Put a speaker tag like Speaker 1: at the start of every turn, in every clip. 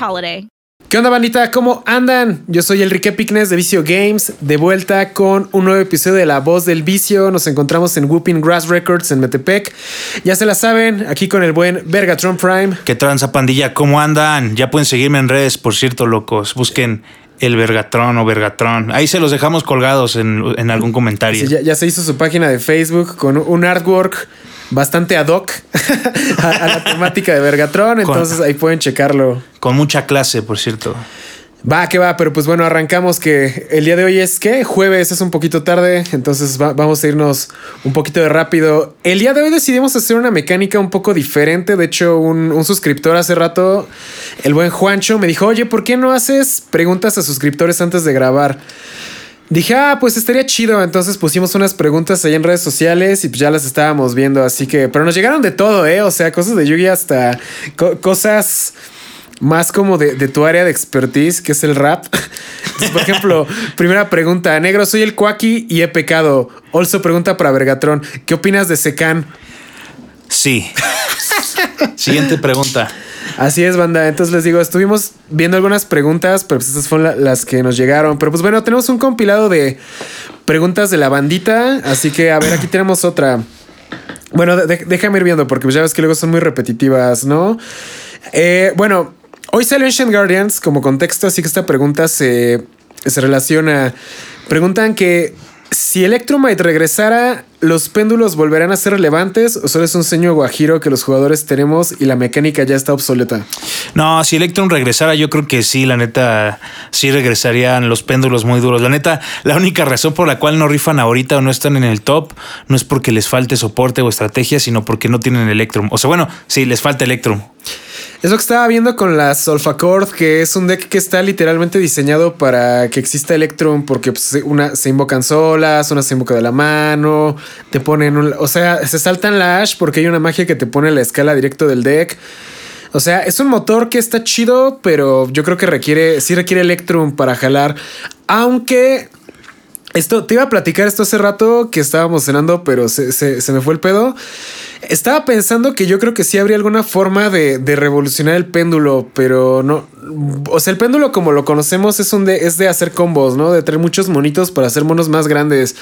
Speaker 1: holiday.
Speaker 2: ¿Qué onda, bandita? ¿Cómo andan? Yo soy Enrique Picnes de Vicio Games, de vuelta con un nuevo episodio de La Voz del Vicio. Nos encontramos en Whooping Grass Records en Metepec. Ya se la saben, aquí con el buen Vergatron Prime.
Speaker 3: ¿Qué tranza, pandilla? ¿Cómo andan? Ya pueden seguirme en redes, por cierto, locos. Busquen el Vergatron o Vergatron. Ahí se los dejamos colgados en, en algún comentario.
Speaker 2: Sí, ya, ya se hizo su página de Facebook con un artwork bastante ad hoc a, a la temática de Vergatron. Entonces ahí pueden checarlo.
Speaker 3: Con mucha clase, por cierto.
Speaker 2: Va, que va, pero pues bueno, arrancamos que el día de hoy es que jueves es un poquito tarde, entonces va- vamos a irnos un poquito de rápido. El día de hoy decidimos hacer una mecánica un poco diferente, de hecho un, un suscriptor hace rato, el buen Juancho, me dijo, oye, ¿por qué no haces preguntas a suscriptores antes de grabar? Dije, ah, pues estaría chido. Entonces pusimos unas preguntas ahí en redes sociales y pues ya las estábamos viendo. Así que, pero nos llegaron de todo, ¿eh? O sea, cosas de Yugi hasta co- cosas más como de, de tu área de expertise, que es el rap. Entonces, por ejemplo, primera pregunta, negro, soy el Cuaki y he pecado. Also pregunta para Vergatron, ¿qué opinas de Secan?
Speaker 3: Sí. Siguiente pregunta.
Speaker 2: Así es, banda. Entonces les digo, estuvimos viendo algunas preguntas, pero pues estas fueron la- las que nos llegaron. Pero pues bueno, tenemos un compilado de preguntas de la bandita. Así que, a ver, aquí tenemos otra. Bueno, de- de- déjame ir viendo, porque pues ya ves que luego son muy repetitivas, ¿no? Eh, bueno, hoy salió Ancient Guardians como contexto, así que esta pregunta se, se relaciona. Preguntan que si Electromite regresara, ¿los péndulos volverán a ser relevantes o solo es un sueño guajiro que los jugadores tenemos y la mecánica ya está obsoleta?
Speaker 3: No, si Electron regresara, yo creo que sí, la neta, sí regresarían los péndulos muy duros. La neta, la única razón por la cual no rifan ahorita o no están en el top no es porque les falte soporte o estrategia, sino porque no tienen Electrum. O sea, bueno, sí, les falta Electrum.
Speaker 2: Es lo que estaba viendo con la Solfacord, que es un deck que está literalmente diseñado para que exista Electrum, porque pues, una se invocan solas, una se invoca de la mano, te ponen un, o sea, se saltan la Ash porque hay una magia que te pone la escala directo del deck. O sea, es un motor que está chido, pero yo creo que requiere, sí requiere Electrum para jalar. Aunque esto, te iba a platicar esto hace rato que estábamos cenando, pero se, se- se me fue el pedo. Estaba pensando que yo creo que sí habría alguna forma de, de revolucionar el péndulo, pero no. O sea, el péndulo como lo conocemos es, un de, es de hacer combos, ¿no? De traer muchos monitos para hacer monos más grandes.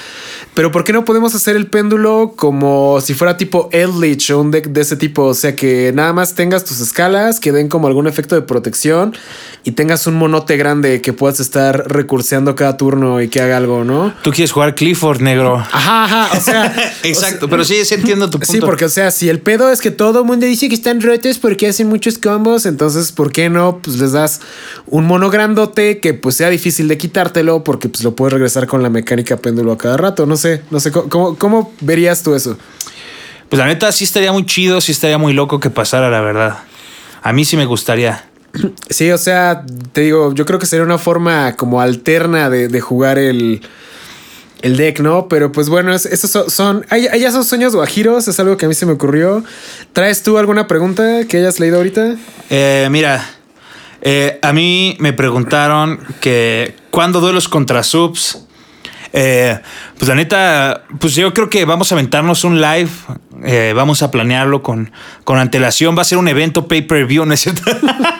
Speaker 2: Pero ¿por qué no podemos hacer el péndulo como si fuera tipo Eldritch o un deck de ese tipo? O sea, que nada más tengas tus escalas, que den como algún efecto de protección y tengas un monote grande que puedas estar recurseando cada turno y que haga algo, ¿no?
Speaker 3: Tú quieres jugar Clifford, negro.
Speaker 2: Ajá, ajá. O sea,
Speaker 3: Exacto, pero sí, sí entiendo tu punto.
Speaker 2: Sí, porque, o sea, si el pedo es que todo el mundo dice que están rotos porque hacen muchos combos, entonces, ¿por qué no? Pues les das un mono grandote que pues sea difícil de quitártelo porque pues lo puedes regresar con la mecánica péndulo a cada rato. No sé, no sé, ¿cómo, cómo, verías tú eso?
Speaker 3: Pues la neta sí estaría muy chido, sí estaría muy loco que pasara, la verdad. A mí sí me gustaría.
Speaker 2: Sí, o sea, te digo, yo creo que sería una forma como alterna de, de jugar el, el deck, ¿no? Pero pues bueno, es- esos son, son ahí ya son sueños guajiros, es algo que a mí se me ocurrió. ¿Traes tú alguna pregunta que hayas leído ahorita?
Speaker 3: Eh, mira, eh, a mí me preguntaron que cuándo duelos contra subs. Eh, pues la neta, pues yo creo que vamos a aventarnos un live. eh, vamos a planearlo con, con antelación. Va a ser un evento pay-per-view, ¿no es cierto?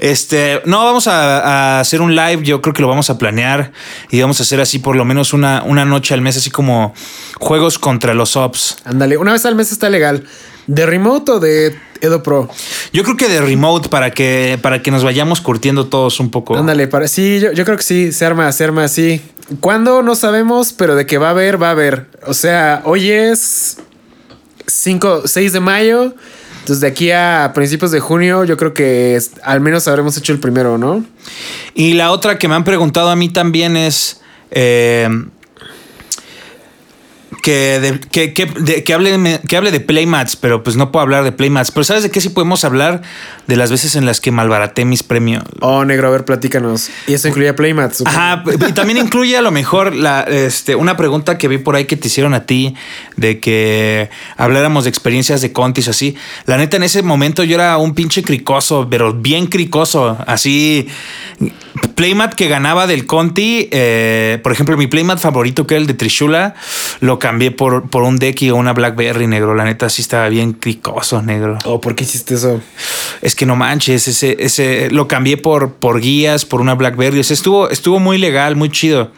Speaker 3: Este, no, vamos a, a hacer un live. Yo creo que lo vamos a planear y vamos a hacer así por lo menos una, una noche al mes, así como juegos contra los ops.
Speaker 2: Ándale, una vez al mes está legal. ¿De remote o de Edo Pro?
Speaker 3: Yo creo que de remote para que, para que nos vayamos curtiendo todos un poco.
Speaker 2: Ándale, para, sí, yo, yo creo que sí, se arma, se arma así. ¿Cuándo? No sabemos, pero de que va a haber, va a haber. O sea, hoy es 5, 6 de mayo. Entonces, de aquí a principios de junio, yo creo que al menos habremos hecho el primero, ¿no?
Speaker 3: Y la otra que me han preguntado a mí también es eh, que, de- que, que- de- que hable, que hable de playmats, pero pues no puedo hablar de playmats. Pero ¿sabes de qué sí podemos hablar? De las veces en las que malbaraté mis premios.
Speaker 2: Oh, negro, a ver, platícanos. Y eso incluía Playmats. supongo.
Speaker 3: Ajá, y también incluye a lo mejor la, este, una pregunta que vi por ahí que te hicieron a ti de que habláramos de experiencias de Contis o así. La neta, en ese momento yo era un pinche cricoso, pero bien cricoso. Así, Playmat que ganaba del Conti, eh, por ejemplo, mi Playmat favorito que era el de Trishula, lo cambié por, por un deck y una Blackberry negro. La neta, sí estaba bien cricoso, negro.
Speaker 2: Oh, ¿por qué hiciste eso?
Speaker 3: Es que no manches, ese, ese lo cambié por, por guías, por una Blackberry. O sea, estuvo, estuvo muy legal, muy chido.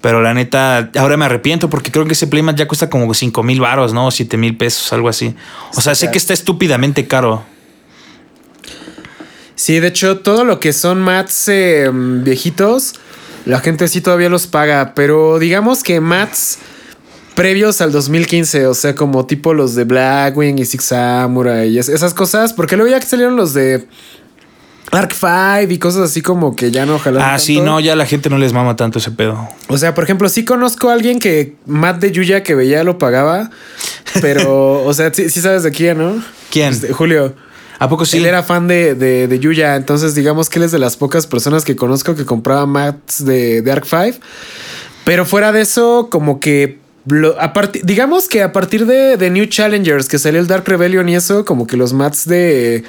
Speaker 3: Pero la neta, ahora me arrepiento porque creo que ese Playmat ya cuesta como 5 mil baros, ¿no? 7 mil pesos, algo así. O sea, sé que está estúpidamente caro.
Speaker 2: Sí, de hecho, todo lo que son mats eh, viejitos, la gente sí todavía los paga, pero digamos que mats previos al 2015, o sea, como tipo los de Blackwing y Six Samurai y es- esas cosas, porque luego ya que salieron los de Arc 5 y cosas así como que ya no ojalá.
Speaker 3: Ah, sí, no, ya la gente no les mama tanto ese pedo.
Speaker 2: O sea, por ejemplo, sí conozco a alguien que Matt de Yuya que veía lo pagaba, pero, o sea, sí, sí sabes de quién, ¿no?
Speaker 3: ¿Quién?
Speaker 2: Este, Julio.
Speaker 3: ¿A poco sí?
Speaker 2: Él era fan de, de, de Yuya, entonces digamos que él es de las pocas personas que conozco que compraba mats de, de Arc 5. Pero fuera de eso, como que a digamos que a partir de, de New Challengers, que salió el Dark Rebellion y eso, como que los mats de,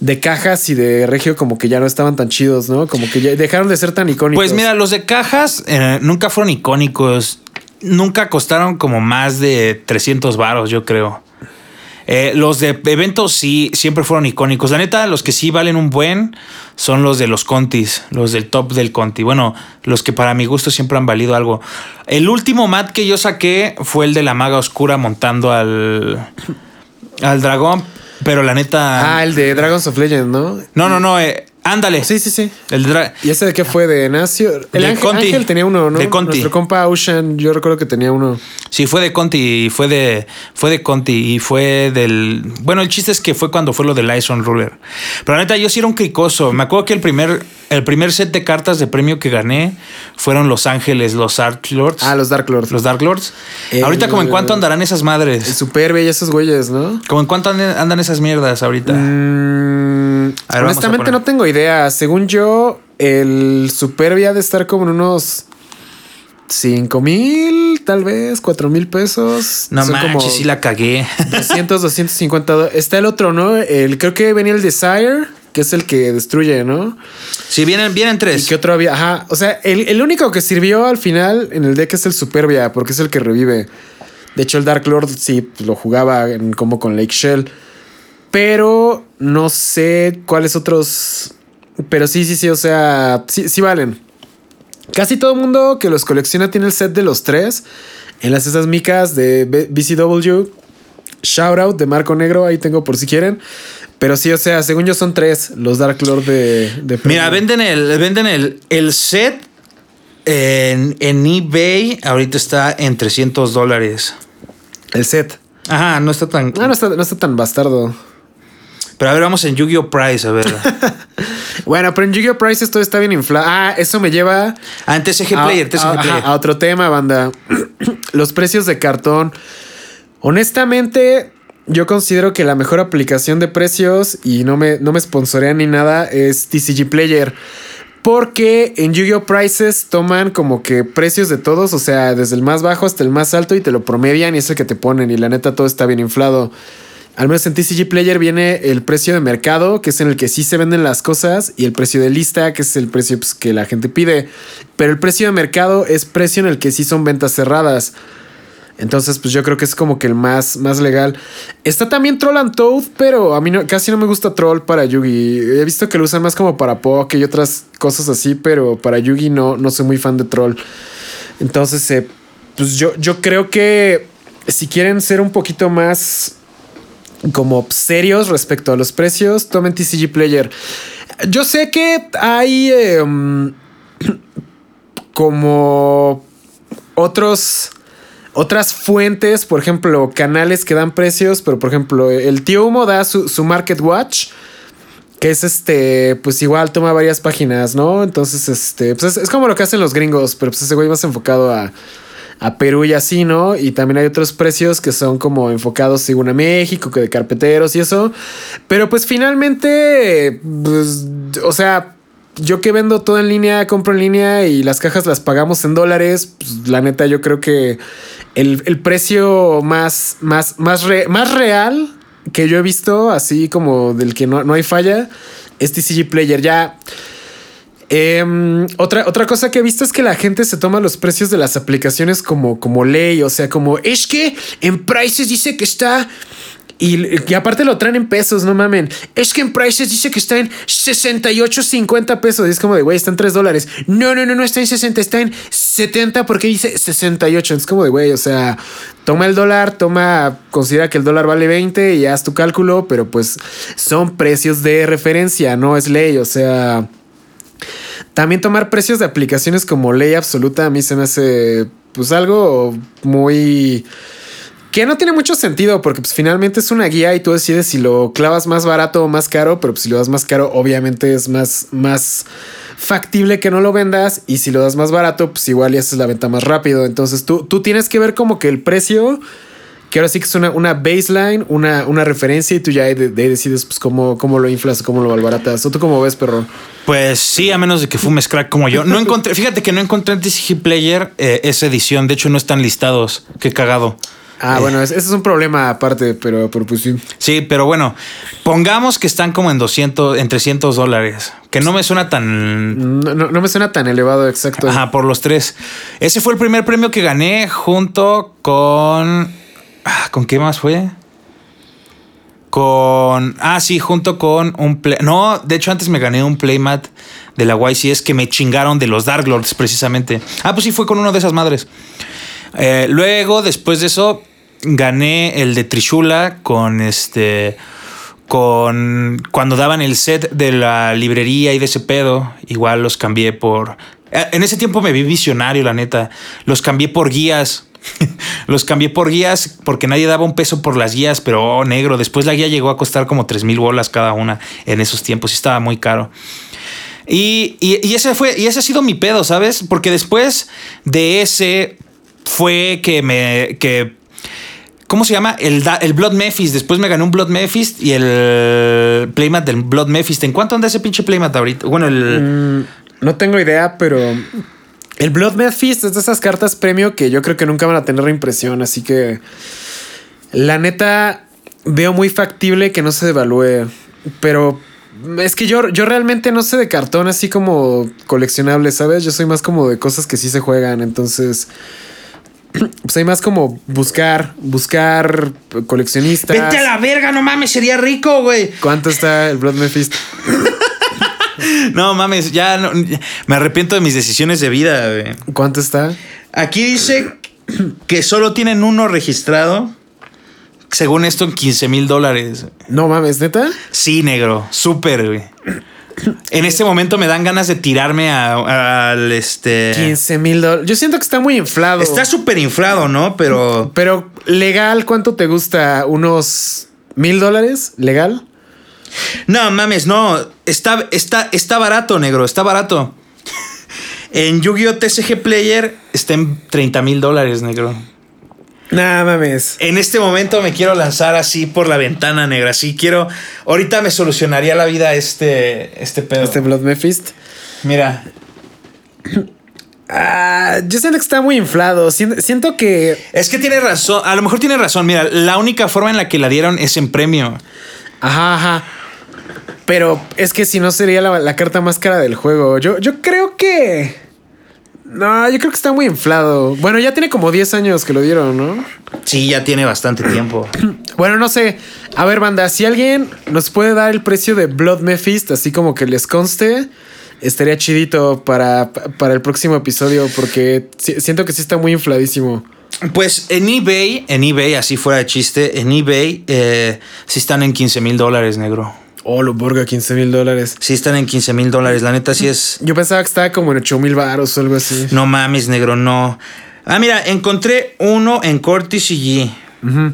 Speaker 2: de cajas y de regio como que ya no estaban tan chidos, ¿no? Como que ya dejaron de ser tan icónicos.
Speaker 3: Pues mira, los de cajas eh, nunca fueron icónicos. Nunca costaron como más de 300 varos, yo creo. Eh, los de eventos sí, siempre fueron icónicos. La neta, los que sí valen un buen son los de los Contis, los del top del Conti. Bueno, los que para mi gusto siempre han valido algo. El último mat que yo saqué fue el de la maga oscura montando al, al dragón. Pero la neta.
Speaker 2: Ah, el de Dragons of Legend, ¿no?
Speaker 3: no, no, no. eh, ándale.
Speaker 2: Sí, sí, sí.
Speaker 3: El
Speaker 2: ¿Y ese de qué fue? ¿De Nacio? El
Speaker 3: De
Speaker 2: ángel,
Speaker 3: Conti.
Speaker 2: Ángel tenía uno, ¿no?
Speaker 3: De Conti.
Speaker 2: Nuestro compa Ocean, yo recuerdo que tenía uno.
Speaker 3: Sí, fue de Conti y fue de, fue de Conti y fue del... Bueno, el chiste es que fue cuando fue lo del Lyson Ruler. Pero la neta, yo sí era un cricoso. Me acuerdo que el primer, el primer set de cartas de premio que gané fueron Los Ángeles, los Arc Lords.
Speaker 2: Ah, los Dark Lords.
Speaker 3: los Dark Lords.
Speaker 2: El-
Speaker 3: ahorita, como en cuánto andarán esas
Speaker 2: El
Speaker 3: madres?
Speaker 2: Superbe y esos güeyes, ¿no?
Speaker 3: Como en cuánto andan esas mierdas ahorita.
Speaker 2: Mm,
Speaker 3: ver,
Speaker 2: honestamente no tengo idea. Según yo, el Superbe ha de estar como en unos 5 mil, tal vez, 4 mil pesos.
Speaker 3: No
Speaker 2: Son
Speaker 3: manches,
Speaker 2: como
Speaker 3: sí la cagué.
Speaker 2: 200, 250 dólares. Está el otro, ¿no? El, creo que venía el Desire, que es el que destruye, ¿no?
Speaker 3: sí, vienen, vienen
Speaker 2: ¿Y
Speaker 3: tres.
Speaker 2: qué otro había? Ajá. O sea, el, el único que sirvió al final en el deck es el Superbia, porque es el que revive. De hecho, el Dark Lord sí lo jugaba en- como con Lake Shell. Pero no sé cuáles otros. Pero sí, sí, sí. O sea, sí, sí valen. Casi todo el mundo que los colecciona tiene el set de los tres. En las esas micas de BCW. Shout out de Marco Negro. Ahí tengo por si quieren. Pero sí, o sea, según yo son tres los Dark Lord de. de
Speaker 3: Mira, venden el, venden el, el set en, en eBay. Ahorita está en 300 dólares.
Speaker 2: El set.
Speaker 3: Ajá, no está tan.
Speaker 2: Ah, no está, no está tan bastardo.
Speaker 3: Pero a ver, vamos en Yu-Gi-Oh! Price, a ver.
Speaker 2: Bueno, pero en Yu-Gi-Oh! Price esto está bien inflado. Ah, eso me lleva
Speaker 3: Ah, en TCG
Speaker 2: a,
Speaker 3: Player, TCG
Speaker 2: a- ajá,
Speaker 3: Player.
Speaker 2: a otro tema, banda. Los precios de cartón. Honestamente, yo considero que la mejor aplicación de precios, y no me, no me sponsorean ni nada, es TCG Player. Porque en Yu-Gi-Oh! Prices toman como que precios de todos, o sea, desde el más bajo hasta el más alto y te lo promedian y es el que te ponen. Y la neta, todo está bien inflado. Al menos en TCG Player viene el precio de mercado, que es en el que sí se venden las cosas, y el precio de lista, que es el precio pues, que la gente pide. Pero el precio de mercado es precio en el que sí son ventas cerradas. Entonces, pues yo creo que es como que el más, más legal. Está también Troll and Toad, pero a mí casi no me gusta Troll para Yugi. He visto que lo usan más como para Poke y otras cosas así, pero para Yugi no, no soy muy fan de Troll. Entonces, eh, pues yo, yo creo que si quieren ser un poquito más como serios respecto a los precios, tomen TCG Player. Yo sé que hay em, como otros otras fuentes, por ejemplo, canales que dan precios, pero por ejemplo, el tío Humo da su, Market Watch, que es este, pues igual toma varias páginas, ¿no? Entonces, este, pues es, como lo que hacen los gringos, pero pues ese güey más enfocado a, a Perú y así, ¿no? Y también hay otros precios que son como enfocados según a México, que de carpeteros y eso. Pero pues finalmente, pues, o sea, yo que vendo todo en línea, compro en línea y las cajas las pagamos en dólares, pues la neta yo creo que el, precio más, más, más, más real que yo he visto, así como del que no, no hay falla, es TCG Player. Ya Em, otra, otra cosa que he visto es que la gente se toma los precios de las aplicaciones como, como ley. O sea, como es que en Prices dice que está. Y, aparte lo traen en pesos, no mamen. Es que en Prices dice que está en 68.50 pesos. Y es como de, güey, está en 3 dólares. No, no, no, no está en 60, está en 70 porque dice 68. Es como de, güey, o sea, toma el dólar, toma, considera que el dólar vale 20 y haz tu cálculo, pero pues son precios de referencia, no es ley. O sea, también tomar precios de aplicaciones como ley absoluta a mí se me hace pues algo muy que no tiene mucho sentido porque pues finalmente es una guía y tú decides si lo clavas más barato o más caro, pero pues, si lo das más caro obviamente es más más factible que no lo vendas y si lo das más barato pues igual ya haces la venta más rápido, entonces tú, tú tienes que ver como que el precio que ahora sí que es una, una baseline, una, una referencia y tú ya de, decides pues cómo, cómo lo inflas, cómo lo malbaratas. ¿O tú cómo ves, perro?
Speaker 3: Pues sí, a menos de que fumes crack como yo. No encontré, fíjate que no encontré en TCG Player eh, esa edición. De hecho, no están listados. Qué cagado.
Speaker 2: Ah, bueno, ese es un problema aparte, pero, pues sí.
Speaker 3: Sí, pero bueno, pongamos que están como en 200, en 300 dólares, que no me suena tan...
Speaker 2: No, no, me suena tan elevado, exacto.
Speaker 3: Ajá, por los tres. Ese fue el primer premio que gané junto con ¿Con qué más fue? Con. Ah, sí, junto con un play. No, de hecho, antes me gané un playmat de la YCS que me chingaron de los Dark Lords, precisamente. Ah, pues sí, fue con uno de esas madres. Eh, luego, después de eso, gané el de Trishula con este. Con. Cuando daban el set de la librería y de ese pedo, igual los cambié por. Eh, en ese tiempo me vi visionario, la neta. Los cambié por guías los cambié por guías porque nadie daba un peso por las guías, pero oh, negro. Después la guía llegó a costar como 3 mil bolas cada una en esos tiempos y estaba muy caro. Y, ese fue, y ese ha sido mi pedo, ¿sabes? Porque después de ese fue que me, que, ¿cómo se llama? El, el Blood Mephist. Después me gané un Blood Mephist y el Playmat del Blood Mephist. ¿En cuánto anda ese pinche Playmat ahorita? Bueno, el...
Speaker 2: Mm, no tengo idea, pero el Blood Feast es de esas cartas premio que yo creo que nunca van a tener reimpresión, así que la neta veo muy factible que no se devalúe, pero es que yo, yo realmente no sé de cartón así como coleccionable, ¿sabes? Yo soy más como de cosas que sí se juegan, entonces pues hay más como buscar, buscar coleccionistas.
Speaker 3: Vete a la verga, no mames, sería rico, güey.
Speaker 2: ¿Cuánto está el Blood Feast?
Speaker 3: no mames, ya me arrepiento de mis decisiones de vida.
Speaker 2: ¿Cuánto está?
Speaker 3: Aquí dice que solo tienen uno registrado. Según esto, en 15 mil dólares.
Speaker 2: No mames, neta.
Speaker 3: Sí, negro. Súper, güey. En este momento me dan ganas de tirarme al este.
Speaker 2: 15 mil dólares. Yo siento que está muy inflado.
Speaker 3: Está súper inflado, ¿no? Pero.
Speaker 2: Pero legal, ¿cuánto te gusta? ¿Unos mil dólares? ¿Legal?
Speaker 3: No mames, no. Está, está, está barato, negro. Está barato. en Yu-Gi-Oh! TCG Player está en 30 mil dólares, negro.
Speaker 2: Nah, mames.
Speaker 3: En este momento me quiero lanzar así por la ventana negra. Así quiero. Ahorita me solucionaría la vida este, este pedo.
Speaker 2: Este Blood Mephist.
Speaker 3: Mira.
Speaker 2: Ah, yo siento que está muy inflado. Siento, que.
Speaker 3: Es que tiene razón. A lo mejor tiene razón. Mira, la única forma en la que la dieron es en premio.
Speaker 2: Ajá, ajá. Pero es que si no sería la, carta más cara del juego. Yo, yo creo que. No, yo creo que está muy inflado. Bueno, ya tiene como 10 años que lo dieron, ¿no?
Speaker 3: Sí, ya tiene bastante tiempo.
Speaker 2: Bueno, no sé. A ver, banda, si alguien nos puede dar el precio de Blood Mephist, así como que les conste, estaría chidito para, para el próximo episodio, porque si- siento que sí está muy infladísimo.
Speaker 3: Pues en eBay, en eBay, así fuera de chiste, en eBay eh, sí están en 15 mil dólares, negro.
Speaker 2: Oh, lo borga, 15 mil dólares.
Speaker 3: Sí están en 15 mil dólares. La neta sí es...
Speaker 2: Yo pensaba que estaba como en 8 mil baros o algo así.
Speaker 3: No mames, negro, no. Ah, mira, encontré uno en Cortis y G.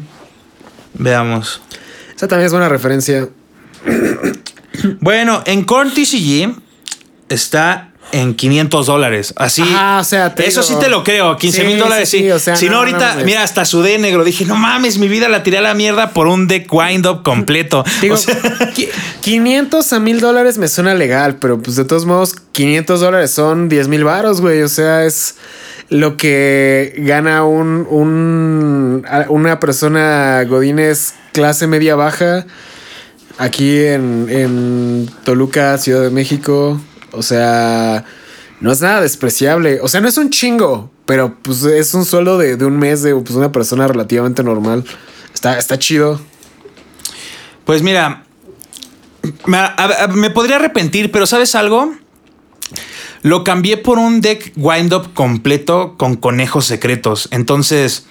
Speaker 3: Veamos.
Speaker 2: Esa también es buena referencia.
Speaker 3: Bueno, en Cortis y G está en 500 dólares. Así.
Speaker 2: Ajá, o sea, te
Speaker 3: Eso
Speaker 2: digo-
Speaker 3: sí te lo creo. 15 mil
Speaker 2: Sí,
Speaker 3: dólares,
Speaker 2: sí, o sea,
Speaker 3: si no,
Speaker 2: no,
Speaker 3: ahorita,
Speaker 2: no
Speaker 3: mira, hasta sudé negro. Dije, no mames, mi vida la tiré a la mierda por un deck wind-up completo.
Speaker 2: Digo,
Speaker 3: O sea,
Speaker 2: qui- 500 a mil dólares me suena legal, pero pues de todos modos, 500 dólares son 10 mil baros, güey. O sea, es lo que gana un, un- una persona Godínez clase media baja aquí en, en Toluca, Ciudad de México. O sea, no es nada despreciable. O sea, no es un chingo, pero pues es un sueldo de, de un mes de pues, una persona relativamente normal. Está, está chido.
Speaker 3: Pues mira, me, a- a- me podría arrepentir, pero ¿sabes algo? Lo cambié por un deck wind-up completo con conejos secretos. Entonces,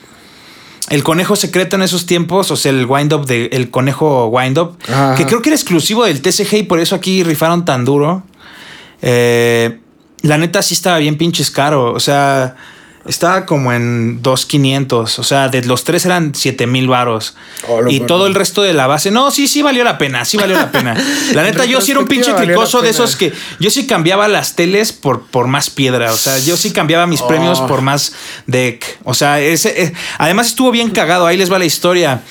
Speaker 3: el conejo secreto en esos tiempos, o sea, el wind-up de el conejo wind-up, que creo que era exclusivo del TCG y por eso aquí rifaron tan duro. Eh, la neta sí estaba bien pinches caro. O sea, estaba como en 2.500. O sea, de los tres eran 7.000 varos.
Speaker 2: Oh,
Speaker 3: y todo el resto de la base. No, sí, sí valió la pena. Sí valió la pena. La neta, yo sí era un pinche cricoso de esos que yo sí cambiaba las teles por, por más piedra. O sea, yo sí cambiaba mis premios
Speaker 2: Oh.
Speaker 3: por más deck. O sea, ese, eh, además estuvo bien cagado. Ahí les va la historia.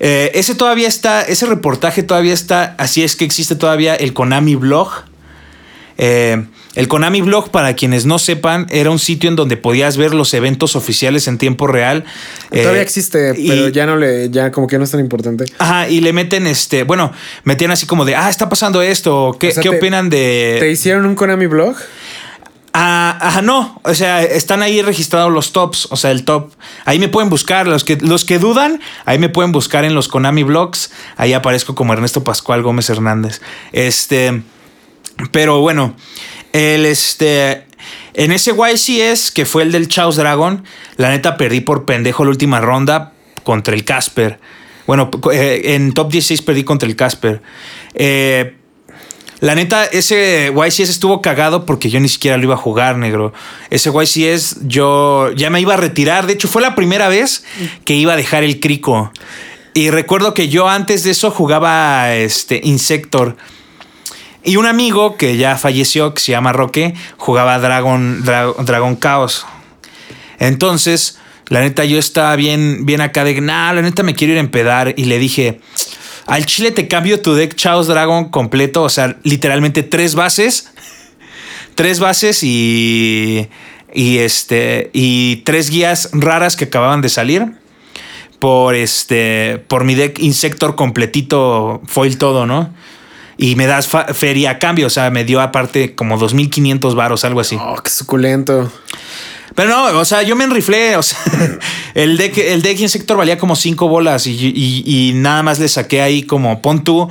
Speaker 3: Eh, ese todavía está, ese reportaje todavía está, así es que existe todavía el Konami Blog. Eh, el Konami Blog, para quienes no sepan, era un sitio en donde podías ver los eventos oficiales en tiempo real.
Speaker 2: Todavía
Speaker 3: Eh,
Speaker 2: existe,
Speaker 3: y-
Speaker 2: pero ya no le, ya como que no es tan importante.
Speaker 3: Ajá, y le meten este, bueno, metían así como de, ah, está pasando esto, ¿qué,
Speaker 2: O sea,
Speaker 3: ¿qué
Speaker 2: te-
Speaker 3: opinan de...?
Speaker 2: ¿Te hicieron un Konami blog?
Speaker 3: Ah, ajá, no. O sea, están ahí registrados los tops. O sea, el top. Ahí me pueden buscar. Los que, los que dudan, ahí me pueden buscar en los Konami Blogs. Ahí aparezco como Ernesto Pascual Gómez Hernández. Este. Pero bueno. El este. En ese YCS, que fue el del Chaos Dragon, la neta perdí por pendejo la última ronda contra el Casper. Bueno, eh, en top 16 perdí contra el Casper. Eh, la neta, ese YCS estuvo cagado porque yo ni siquiera lo iba a jugar, negro. Ese YCS yo ya me iba a retirar. De hecho, fue la primera vez que iba a dejar el crico. Y recuerdo que yo antes de eso jugaba este Insector. Y un amigo que ya falleció, que se llama Roque, jugaba Dragon, Dra- Dragon Chaos. Entonces, la neta, yo estaba bien, bien acá de, nah, la neta me quiero ir a empedar. Y le dije, al chile te cambio tu deck Chaos Dragon completo, o sea, literalmente tres bases. Tres bases y. Y este. Y tres guías raras que acababan de salir. Por este. Por mi deck Insector completito. Foil todo, ¿no? Y me das feria a cambio. O sea, me dio aparte como 2.500 varos, algo así.
Speaker 2: Oh, qué suculento.
Speaker 3: Pero no, o sea, yo me enriflé. O sea, el deck, el deck Insector valía como 5 bolas. Y, y- y nada más le saqué ahí como pon tú.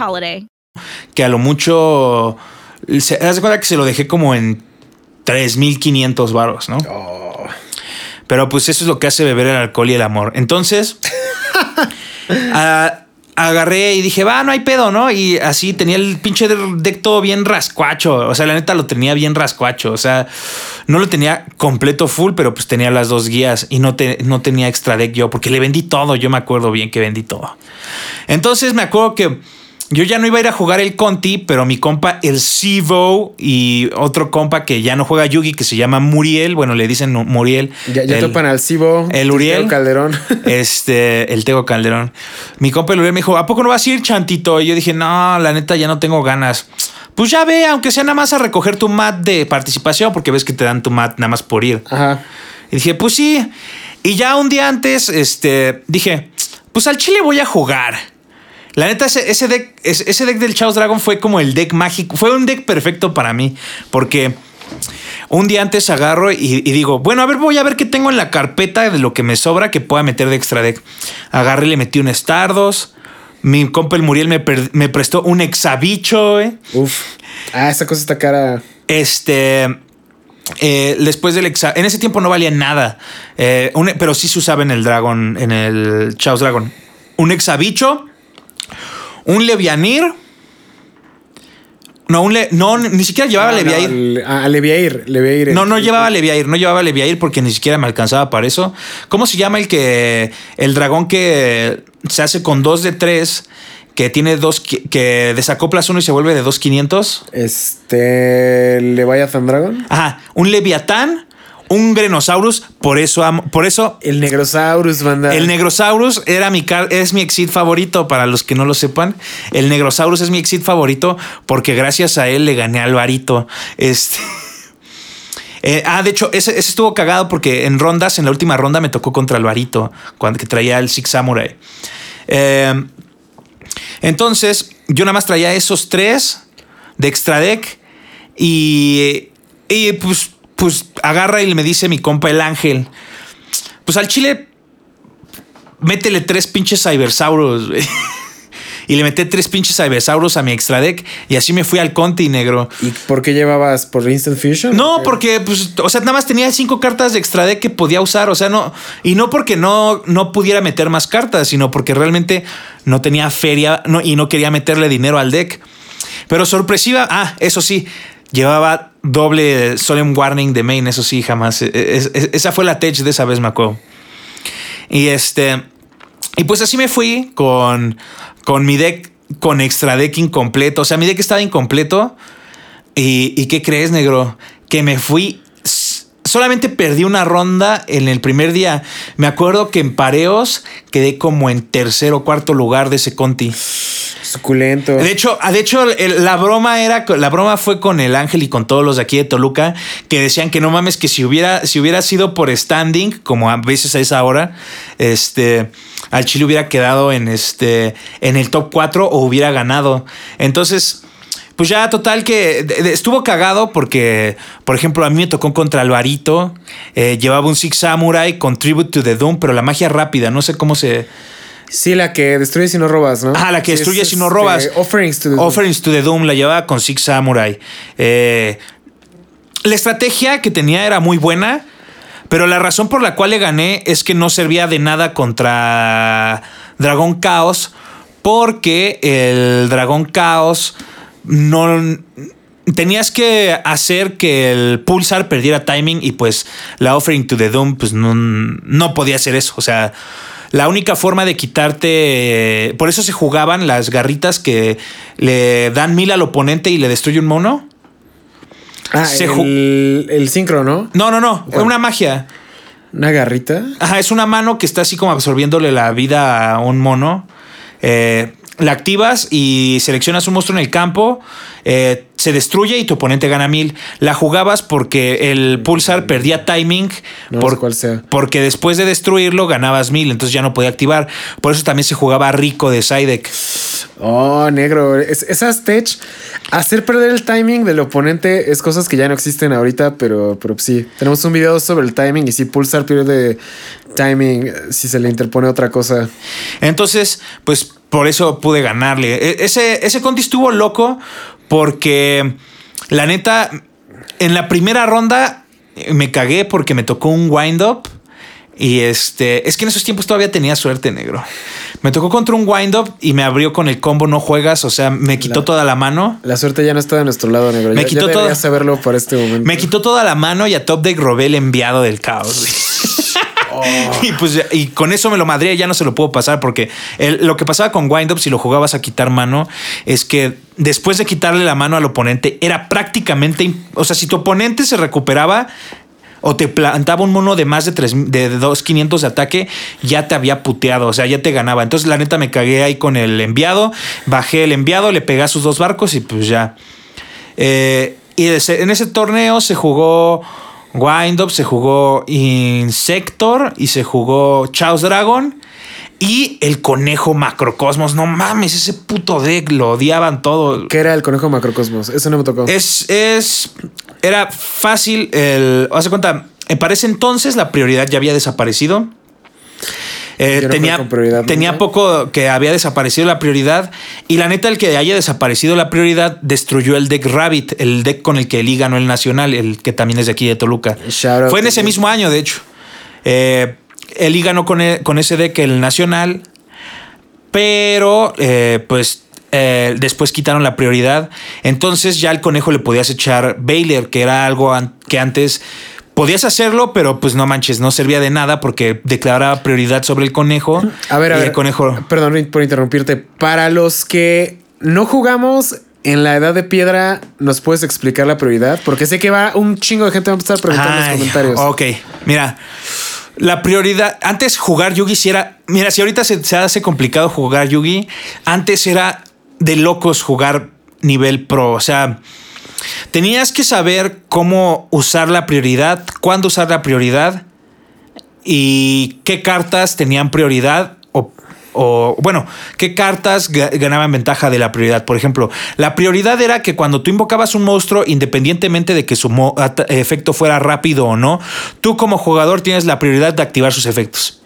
Speaker 1: holiday.
Speaker 3: que a lo mucho. Se, haz de cuenta que se lo dejé como en 3.500 varos, ¿no? Pero pues eso es lo que hace beber el alcohol y el amor. Entonces, agarré y dije, va, no hay pedo, ¿no? Y así tenía el pinche deck todo bien rascuacho. O sea, la neta lo tenía bien rascuacho. O sea, no lo tenía completo full, pero pues tenía las dos guías y no, te- no tenía extra deck yo, porque le vendí todo. Yo me acuerdo bien que vendí todo. Entonces me acuerdo que yo ya no iba a ir a jugar el Conti, pero mi compa, el Sivo y otro compa que ya no juega Yugi, que se llama Muriel, bueno, le dicen Muriel.
Speaker 2: Ya, ya
Speaker 3: el-
Speaker 2: topan al Cibo.
Speaker 3: el Uriel.
Speaker 2: Teo Calderón.
Speaker 3: este, el Tego Calderón. Mi compa el Uriel me dijo, ¿a poco no vas a ir, Chantito? Y yo dije, no, la neta, ya no tengo ganas. Pues ya ve, aunque sea nada más a recoger tu mat de participación, porque ves que te dan tu mat nada más por ir.
Speaker 2: Ajá.
Speaker 3: Y dije, pues sí. Y ya un día antes, este, dije, pues al Chile voy a jugar. La neta, ese, ese deck, ese, deck del Chaos Dragon fue como el deck mágico. Fue un deck perfecto para mí. Porque un día antes agarro y, y digo, bueno, a ver, voy a ver qué tengo en la carpeta de lo que me sobra que pueda meter de extra deck. Agarré y le metí un Stardos. Mi compa el Muriel me, me prestó un Exabicho, eh.
Speaker 2: Uf. Ah, esa cosa está cara.
Speaker 3: Este. eh, después del exa en ese tiempo no valía nada, Eh, un- pero sí se usaba en el Dragon, en el Chaos Dragon. Un Exabicho, un Levianir. No, un le- no, ni siquiera llevaba
Speaker 2: Ah,
Speaker 3: Leviair.
Speaker 2: No, ah, Leviair. Leviair.
Speaker 3: No, no llevaba Leviair, no llevaba Leviair porque ni siquiera me alcanzaba para eso. ¿Cómo se llama el que. el dragón que se hace con dos de tres, que tiene dos. que, que desacoplas uno y se vuelve de dos quinientos?
Speaker 2: Este. Leviathan Dragon.
Speaker 3: Ajá, un Leviatán, un Grenosaurus, por eso amo, por eso
Speaker 2: El Negrosaurus, banda.
Speaker 3: el Negrosaurus era mi es mi exit favorito para los que no lo sepan. El Negrosaurus es mi exit favorito porque gracias a él le gané al Varito. Este Eh, ah, de hecho, ese, ese estuvo cagado porque en rondas, en la última ronda me tocó contra Alvarito, cuando que traía el Six Samurai. Eh, entonces, yo nada más traía esos tres de extra deck y, y pues, pues agarra y me dice mi compa el ángel. Pues al chile, métele tres pinches Cybersauros. güey. y le metí tres pinches Cybersauros a mi extra deck y así me fui al Conti negro.
Speaker 2: ¿Y por qué llevabas? ¿Por Instant Fusion?
Speaker 3: No, porque, pues, o sea, nada más tenía cinco cartas de extra deck que podía usar. O sea, no. Y no porque no, no pudiera meter más cartas, sino porque realmente no tenía feria no, y no quería meterle dinero al deck. Pero sorpresiva. Ah, eso sí. Llevaba doble Solemn Warning de main. Eso sí, jamás. e- e- es- esa fue la tech de esa vez, acuerdo. Y este. Y pues así me fui con, con mi deck con extra deck incompleto. O sea, mi deck estaba incompleto. ¿Y, y qué crees, negro? Que me fui. Solamente perdí una ronda en el primer día. Me acuerdo que en pareos quedé como en tercer o cuarto lugar de ese Conti.
Speaker 2: Suculento.
Speaker 3: De hecho, ah, de hecho, la broma era, la broma fue con el Ángel y con todos los de aquí de Toluca que decían que no mames que si hubiera, si hubiera sido por standing, como a veces a esa hora, este, al Chile hubiera quedado en este, en el top 4 o hubiera ganado. Entonces, pues ya total que estuvo cagado porque, por ejemplo, a mí me tocó contra Alvarito, eh, llevaba un Six Samurai con Tribute to the Doom, pero la magia rápida, no sé cómo se...
Speaker 2: Sí, la que destruye si no robas, ¿no?
Speaker 3: Ah, la que
Speaker 2: Sí,
Speaker 3: destruye
Speaker 2: es,
Speaker 3: si no
Speaker 2: este,
Speaker 3: robas.
Speaker 2: Offerings to the
Speaker 3: Offerings to the Doom la llevaba con Six Samurai. Eh, la estrategia que tenía era muy buena, pero la razón por la cual le gané es que no servía de nada contra Dragón Caos, porque el Dragón Caos no tenías que hacer que el pulsar perdiera timing y pues la offering to the doom pues no, no podía hacer eso. O sea, la única forma de quitarte... Por eso se jugaban las garritas que le dan mil al oponente y le destruye un mono.
Speaker 2: Ah,
Speaker 3: Se
Speaker 2: el, el sincro, ¿no?
Speaker 3: No, no, no. Una magia.
Speaker 2: Una garrita.
Speaker 3: Ajá, es una mano que está así como absorbiéndole la vida a un mono. Eh, la activas y seleccionas un monstruo en el campo, eh, se destruye y tu oponente gana mil. La jugabas porque el pulsar perdía timing,
Speaker 2: No
Speaker 3: por-
Speaker 2: sé cuál sea.
Speaker 3: porque después de destruirlo ganabas mil, entonces ya no podía activar. Por eso también se jugaba rico de Sidek.
Speaker 2: Oh, negro. Es- esas tech, hacer perder el timing del oponente es cosas que ya no existen ahorita, pero, pero sí. Tenemos un video sobre el timing y si Pulsar pierde timing, si se le interpone otra cosa.
Speaker 3: Entonces, pues por eso pude ganarle. E- Ese, ese Conti estuvo loco porque la neta en la primera ronda me cagué porque me tocó un wind-up. Y este, es que en esos tiempos todavía tenía suerte, negro. Me tocó contra un wind-up y me abrió con el combo no juegas, o sea, me quitó
Speaker 2: La-
Speaker 3: toda la mano.
Speaker 2: La suerte ya no está de nuestro lado, negro.
Speaker 3: Me
Speaker 2: ya,
Speaker 3: quitó
Speaker 2: ya saberlo este momento.
Speaker 3: Me quitó toda la mano y a Top Deck robé el enviado del caos. Y pues y con eso me lo madré, ya no se lo puedo pasar porque el- lo que pasaba con Wind Up si lo jugabas a quitar mano es que después de quitarle la mano al oponente era prácticamente, o sea, si tu oponente se recuperaba o te plantaba un mono de más de, 3, de 2,500 de ataque, ya te había puteado, o sea, ya te ganaba. Entonces, la neta, me cagué ahí con el enviado, bajé el enviado, le pegué a sus dos barcos y pues ya. Eh, y en ese torneo se jugó Wind Up, se jugó Insector y se jugó Chaos Dragon. Y el conejo Macrocosmos. No mames, ese puto deck lo odiaban todo.
Speaker 2: ¿Qué era el conejo macrocosmos? Eso no me tocó.
Speaker 3: Es, es, era fácil el, hace cuenta, para ese entonces la prioridad ya había desaparecido. Eh, tenía tenía poco que había desaparecido la prioridad y la neta el que haya desaparecido la prioridad destruyó el deck Rabbit, el deck con el que Eli ganó el Nacional, el que también es de aquí de Toluca.
Speaker 2: Shout
Speaker 3: Fue en ese mismo año, de hecho. Eh, Eli ganó con, e- con ese deck el Nacional, pero eh, pues eh, después quitaron la prioridad. Entonces ya al conejo le podías echar Baylor, que era algo an- que antes podías hacerlo, pero pues no manches, no servía de nada porque declaraba prioridad sobre el conejo.
Speaker 2: A ver, a
Speaker 3: y
Speaker 2: ver.
Speaker 3: el conejo.
Speaker 2: Perdón por interrumpirte. Para los que no jugamos en la edad de piedra, ¿nos puedes explicar la prioridad? Porque sé que va un chingo de gente va a empezar a preguntar en los comentarios.
Speaker 3: Ok, mira. La prioridad, antes jugar Yugi si era, mira, si ahorita se, se hace complicado jugar Yugi, antes era de locos jugar nivel pro, o sea, tenías que saber cómo usar la prioridad, cuándo usar la prioridad y qué cartas tenían prioridad o, o, bueno, qué cartas ga- ganaban ventaja de la prioridad. Por ejemplo, la prioridad era que cuando tú invocabas un monstruo, independientemente de que su efecto fuera rápido o no, tú como jugador tienes la prioridad de activar sus efectos.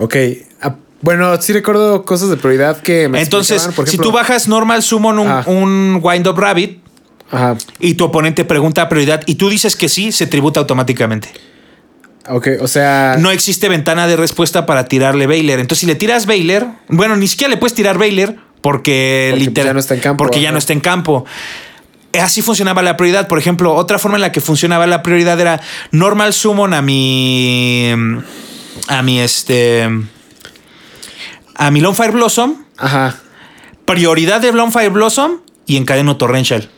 Speaker 2: Ok. Ah, bueno, sí recuerdo cosas de prioridad que me
Speaker 3: Entonces, si tú bajas Normal Summon un,
Speaker 2: Ah.
Speaker 3: un Wind Up Rabbit
Speaker 2: Ajá.
Speaker 3: y tu oponente pregunta prioridad y tú dices que sí, se tributa automáticamente.
Speaker 2: Ok, o sea.
Speaker 3: no existe ventana de respuesta para tirarle Baylor. Entonces, si le tiras Baylor, bueno, ni siquiera le puedes tirar Baylor porque,
Speaker 2: Porque,
Speaker 3: literal-
Speaker 2: pues, ya no está en campo,
Speaker 3: Porque ya no está en campo. Así funcionaba la prioridad. Por ejemplo, otra forma en la que funcionaba la prioridad era normal summon a mi. A mi este. A mi Lone Fire Blossom.
Speaker 2: Ajá.
Speaker 3: Prioridad de Lone Fire Blossom y encadeno Torrential.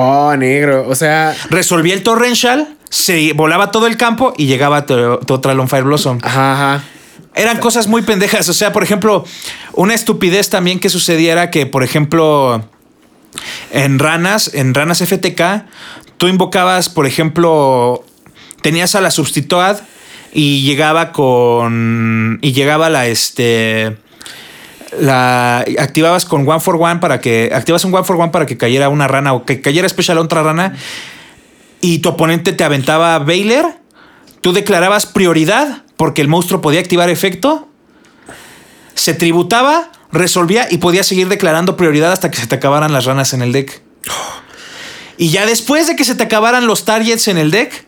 Speaker 2: Oh, negro. O sea.
Speaker 3: Resolvía el Torrential, se volaba todo el campo y llegaba otra Lone Fire Blossom.
Speaker 2: Ajá, ajá.
Speaker 3: Eran cosas muy pendejas. O sea, por ejemplo, una estupidez también que sucedía era que, por ejemplo, en ranas, en ranas FTK, tú invocabas, por ejemplo, tenías a la Substituad y llegaba con. Y llegaba la este. La activabas con One for One para que. Activas un One for One para que cayera una rana o que cayera especial a otra rana. Y tu oponente te aventaba Baylor. Tú declarabas prioridad porque el monstruo podía activar efecto. Se tributaba, resolvía y podía seguir declarando prioridad hasta que se te acabaran las ranas en el deck. Y ya después de que se te acabaran los targets en el deck,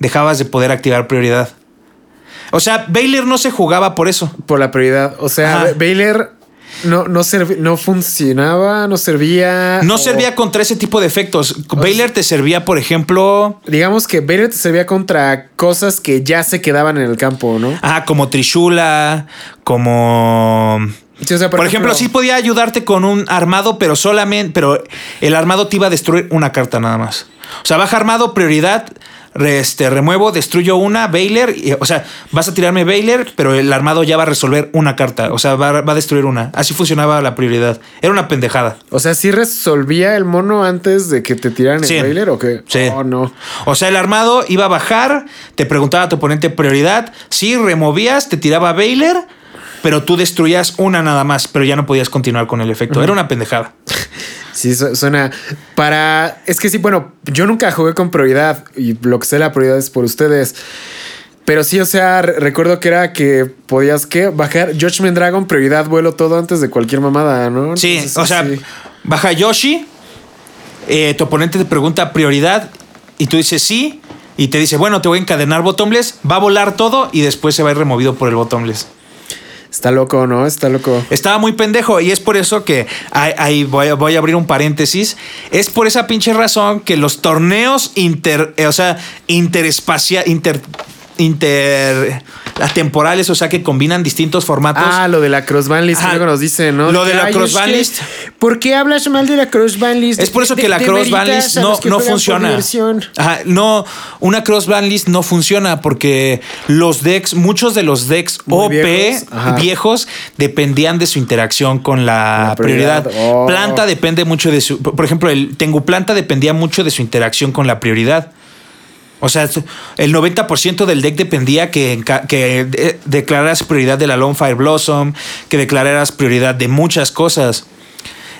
Speaker 3: dejabas de poder activar prioridad. O sea, Baylor no se jugaba por eso.
Speaker 2: Por la prioridad. O sea,
Speaker 3: Ajá.
Speaker 2: Baylor no, no, no funcionaba, no servía.
Speaker 3: No
Speaker 2: o-
Speaker 3: servía contra ese tipo de efectos. Baylor te servía, por ejemplo,
Speaker 2: Digamos que Baylor te servía contra cosas que ya se quedaban en el campo, ¿no?
Speaker 3: ah, como Trishula, como
Speaker 2: Sí, o sea,
Speaker 3: Por, ejemplo, sí podía ayudarte con un armado, pero solamente, pero el armado te iba a destruir una carta nada más. O sea, baja armado, prioridad, este, remuevo, destruyo una, Baylor, y- o sea, vas a tirarme Baylor, pero el armado ya va a resolver una carta, o sea, va, va a destruir una. Así funcionaba la prioridad. Era una pendejada.
Speaker 2: O sea, ¿sí resolvía el mono antes de que te tiraran
Speaker 3: Sí.
Speaker 2: el Baylor o qué?
Speaker 3: Sí.
Speaker 2: Oh, no.
Speaker 3: O sea, el armado iba a bajar, te preguntaba a tu oponente prioridad, sí, removías, te tiraba Baylor, pero tú destruías una nada más, pero ya no podías continuar con el efecto. Era una pendejada.
Speaker 2: Sí, su- suena para. Es que sí, bueno, yo nunca jugué con prioridad y lo que sé la prioridad es por ustedes. Pero sí, o sea, re- recuerdo que era que podías que bajar Judgment Dragon, prioridad, vuelo todo antes de cualquier mamada, ¿no?
Speaker 3: Sí,
Speaker 2: Entonces,
Speaker 3: o sea,
Speaker 2: sí.
Speaker 3: baja Yoshi, eh, tu oponente te pregunta prioridad y tú dices sí y te dice, bueno, te voy a encadenar bottomless, va a volar todo y después se va a ir removido por el bottomless.
Speaker 2: Está loco, ¿no? Está loco.
Speaker 3: Estaba muy pendejo y es por eso que ahí voy, a- abrir un paréntesis. Es por esa pinche razón que los torneos inter, eh, o sea, interespacial, inter, inter, temporales, o sea, que combinan distintos formatos.
Speaker 2: Ah, lo de la cross band list,
Speaker 3: Ajá.
Speaker 2: luego nos dice, ¿no?
Speaker 3: Lo de
Speaker 2: Que,
Speaker 3: la
Speaker 2: "Ay,
Speaker 3: cross
Speaker 2: es
Speaker 3: band
Speaker 2: que,
Speaker 3: list".
Speaker 2: ¿Por qué hablas mal de la cross band list?
Speaker 3: Es por eso
Speaker 2: De-
Speaker 3: que la
Speaker 2: de-
Speaker 3: cross band
Speaker 2: demeritas
Speaker 3: list no, no funciona. Ajá, no, una cross band list no funciona porque los decks, muchos de los decks
Speaker 2: Muy
Speaker 3: OP
Speaker 2: viejos,
Speaker 3: dependían de su interacción con la,
Speaker 2: La
Speaker 3: prioridad.
Speaker 2: prioridad, oh.
Speaker 3: Planta depende mucho de su. Por ejemplo, el Tengu Planta dependía mucho de su interacción con la prioridad. O sea, el 90% del deck dependía que, que de- declararas prioridad de la Lone Fire Blossom, que declararas prioridad de muchas cosas.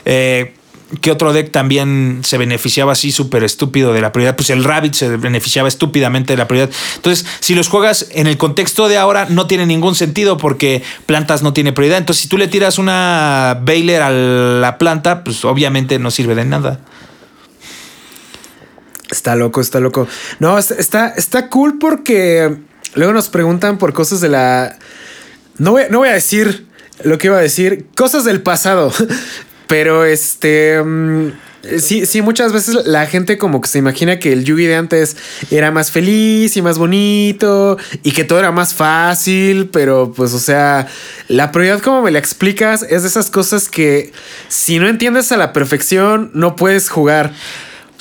Speaker 3: Eh, ¿Qué otro deck también se beneficiaba así súper estúpido de la prioridad? Pues el Rabbit se beneficiaba estúpidamente de la prioridad. Entonces, si los juegas en el contexto de ahora, no tiene ningún sentido porque plantas no tiene prioridad. Entonces, si tú le tiras una Baylor a la planta, pues obviamente no sirve de nada.
Speaker 2: Está loco, está loco. No, está, está, cool porque luego nos preguntan por cosas de la. No voy, no voy a decir lo que iba a decir, cosas del pasado. Pero este. mm, Sí, sí, muchas veces la gente como que se imagina que el Yugi de antes era más feliz y más bonito y que todo era más fácil, pero pues o sea, la prioridad como me la explicas es de esas cosas que si no entiendes a la perfección no puedes jugar.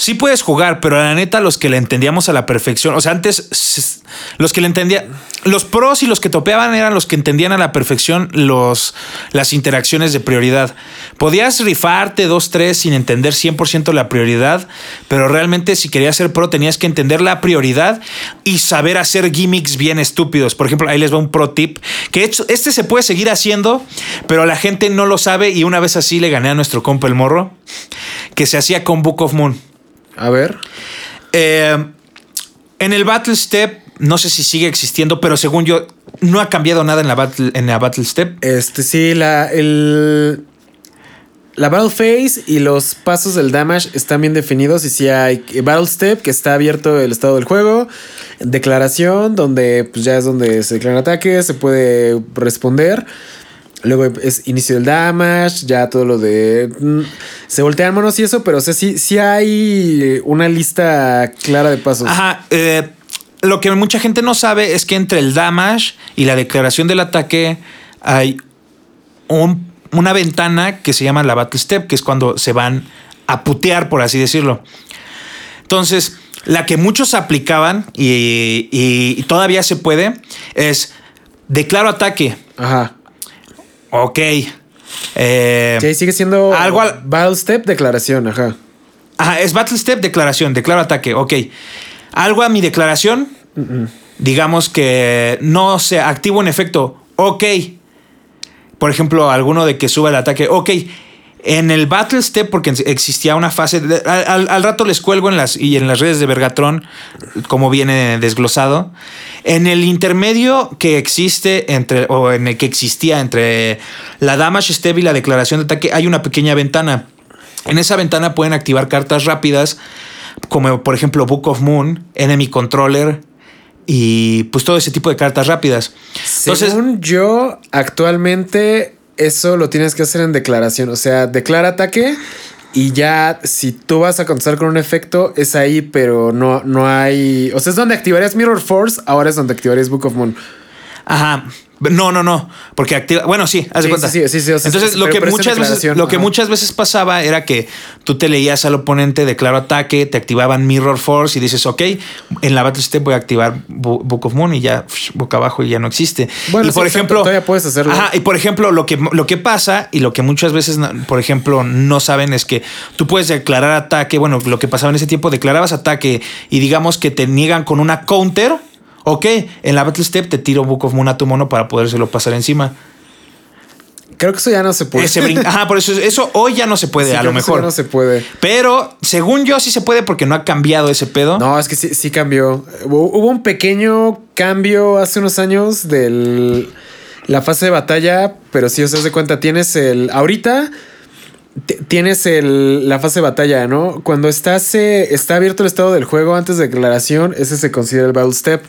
Speaker 3: Sí puedes jugar, pero la neta, los que le entendíamos a la perfección, o sea, antes los que le entendían, los pros y los que topeaban eran los que entendían a la perfección los, las interacciones de prioridad. Podías rifarte dos, tres sin entender 100% la prioridad, pero realmente si querías ser pro tenías que entender la prioridad y saber hacer gimmicks bien estúpidos. Por ejemplo, ahí les va un pro tip, que este se puede seguir haciendo, pero la gente no lo sabe y una vez así le gané a nuestro compa el morro, que se hacía con Book of Moon.
Speaker 2: A ver.
Speaker 3: Eh, en el Battle Step, no sé si sigue existiendo, pero según yo, no ha cambiado nada en la Battle, en la battle Step.
Speaker 2: Este sí, la, el, la Battle Phase y los pasos del damage están bien definidos. Y sí hay Battle Step, que está abierto el estado del juego. Declaración, donde pues ya es donde se declara ataque, se puede responder. Luego es inicio del damage, ya todo lo de. mm, se voltean manos y eso, pero o sea, sí, sí hay una lista clara de pasos.
Speaker 3: Ajá. eh, lo que mucha gente no sabe es que entre el damage y la declaración del ataque hay un- una ventana que se llama la Battle Step, que es cuando se van a putear, por así decirlo. Entonces, la que muchos aplicaban y, y- y todavía se puede es declaro ataque.
Speaker 2: Ajá.
Speaker 3: Ok. Eh,
Speaker 2: Sí, sigue siendo
Speaker 3: Algo al-
Speaker 2: Battle Step, declaración, ajá.
Speaker 3: Ajá, es Battle Step, declaración, declaro ataque, ok. Algo a mi declaración, digamos que no se activo en efecto, ok. Por ejemplo, alguno de que suba el ataque, ok. En el Battle Step, porque existía una fase, de- al, al- rato les cuelgo en las, y en las redes de Vergatron, como viene desglosado. En el intermedio que existe entre, o en el que existía entre la Damage Step y la declaración de ataque, hay una pequeña ventana. En esa ventana pueden activar cartas rápidas, como por ejemplo Book of Moon, Enemy Controller y pues todo ese tipo de cartas rápidas. Entonces,
Speaker 2: Según yo, actualmente eso lo tienes que hacer en declaración. O sea, declara ataque y ya si tú vas a contestar con un efecto, es ahí, pero no, no hay. O sea, es donde activarías Mirror Force, ahora es donde activarías Book of Moon.
Speaker 3: ajá. No, no, no, porque activa, bueno, sí, haz de
Speaker 2: Sí,
Speaker 3: cuenta.
Speaker 2: sí, sí,
Speaker 3: Entonces, lo que muchas veces lo que muchas veces pasaba era que tú te leías al oponente, declaro ataque, te activaban Mirror Force y dices, ok, en la Battle Step voy a activar Book of Moon y ya boca abajo y ya no existe.
Speaker 2: Bueno,
Speaker 3: y por ejemplo,
Speaker 2: todavía puedes hacerlo.
Speaker 3: Ajá, y por ejemplo, lo que, lo que pasa y lo que muchas veces, por ejemplo, no saben es que tú puedes declarar ataque. Bueno, lo que pasaba en ese tiempo, declarabas ataque y digamos que te niegan con una counter. Ok, en la Battle Step te tiro Book of Moon a tu mono para podérselo pasar encima.
Speaker 2: Creo que eso ya no se puede.
Speaker 3: Ese brin- Ajá, por eso eso hoy ya no se puede,
Speaker 2: Sí,
Speaker 3: a lo mejor.
Speaker 2: ya no se puede.
Speaker 3: Pero según yo sí se puede porque no ha cambiado ese pedo.
Speaker 2: No, es que sí, sí cambió. Hubo un pequeño cambio hace unos años de la fase de batalla, pero sí os das de cuenta, tienes el... Ahorita tienes el, la fase de batalla, ¿no? Cuando estás, eh, está abierto el estado del juego antes de declaración, ese se considera el Battle Step.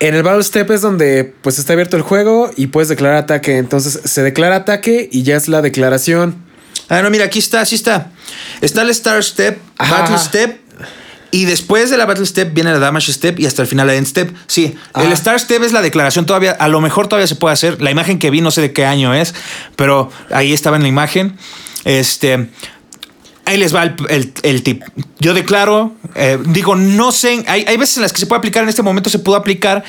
Speaker 2: En el Battle Step es donde pues está abierto el juego y puedes declarar ataque. Entonces se declara ataque y ya es la declaración.
Speaker 3: Ah, no, mira, aquí está, así está. Está el Star Step, Battle Step. Y después de la Battle Step viene la Damage Step y hasta el final la End Step. Sí, el Star Step es la declaración todavía, a lo mejor todavía se puede hacer. La imagen que vi no sé de qué año es, pero ahí estaba en la imagen. Este, ahí les va el, tip. Yo declaro, eh, digo, no sé, hay, hay, veces en las que se puede aplicar, en este momento se pudo aplicar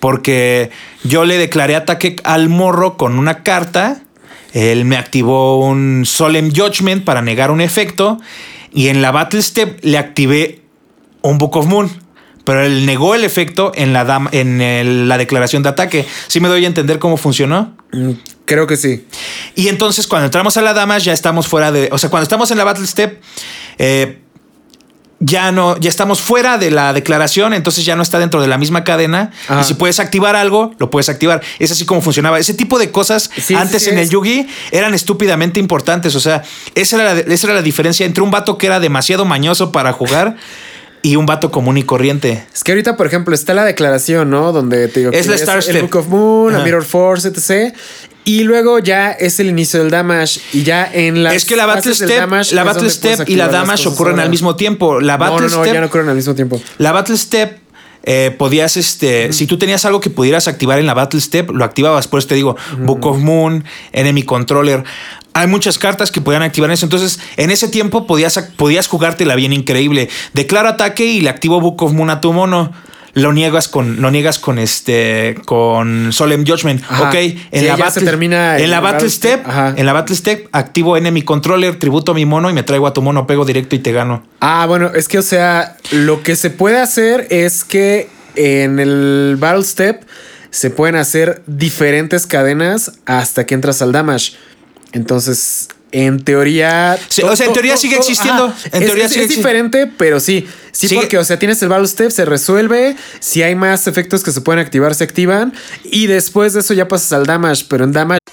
Speaker 3: porque yo le declaré ataque al morro con una carta. Él me activó un Solemn Judgment para negar un efecto. Y en la Battle Step le activé un Book of Moon. Pero él negó el efecto en la, en la declaración de ataque. ¿Sí me doy a entender cómo funcionó?
Speaker 2: Mm, creo que sí.
Speaker 3: Y entonces cuando entramos a la dama ya estamos fuera de... O sea, cuando estamos en la Battle Step... Eh, ya no, ya estamos fuera de la declaración, entonces ya no está dentro de la misma cadena. Y si puedes activar algo, lo puedes activar. Es así como funcionaba. Ese tipo de cosas antes en el Yugi eran estúpidamente importantes. O sea, esa era, la, esa era la diferencia entre un vato que era demasiado mañoso para jugar y un vato común y corriente.
Speaker 2: Es que ahorita, por ejemplo, está la declaración, ¿no? Donde te digo
Speaker 3: es la Star
Speaker 2: el Book of Moon, la Mirror Force, etc. Y luego ya es el inicio del damage y ya en la
Speaker 3: Es que la Battle Step, la Battle Step y la damage ocurren al mismo tiempo. La Battle
Speaker 2: no, no, ya no ocurren al mismo tiempo.
Speaker 3: La Battle Step eh, podías, este, si tú tenías algo que pudieras activar en la Battle Step, lo activabas. Por eso te digo, Book of Moon, Enemy Controller hay muchas cartas que podían activar eso. Entonces, en ese tiempo podías, podías jugártela bien increíble. Declaro ataque y le activo Book of Moon a tu mono. Lo niegas con, lo niegas con este, con Solemn Judgment. Ok,
Speaker 2: en la battle, termina
Speaker 3: en la battle step, en la battle step activo enemy controller, tributo a mi mono y me traigo a tu mono, pego directo y te gano.
Speaker 2: Ah, bueno, es que o sea, lo que se puede hacer es que en el battle step se pueden hacer diferentes cadenas hasta que entras al damage. Entonces, en teoría.
Speaker 3: o sea, en teoría sigue existiendo. en
Speaker 2: es,
Speaker 3: teoría
Speaker 2: es, diferente, pero sí. Sí, porque, o sea, tienes el Battle Step, se resuelve. Si hay más efectos que se pueden activar, se activan. Y después de eso ya pasas al damage. Pero en damage.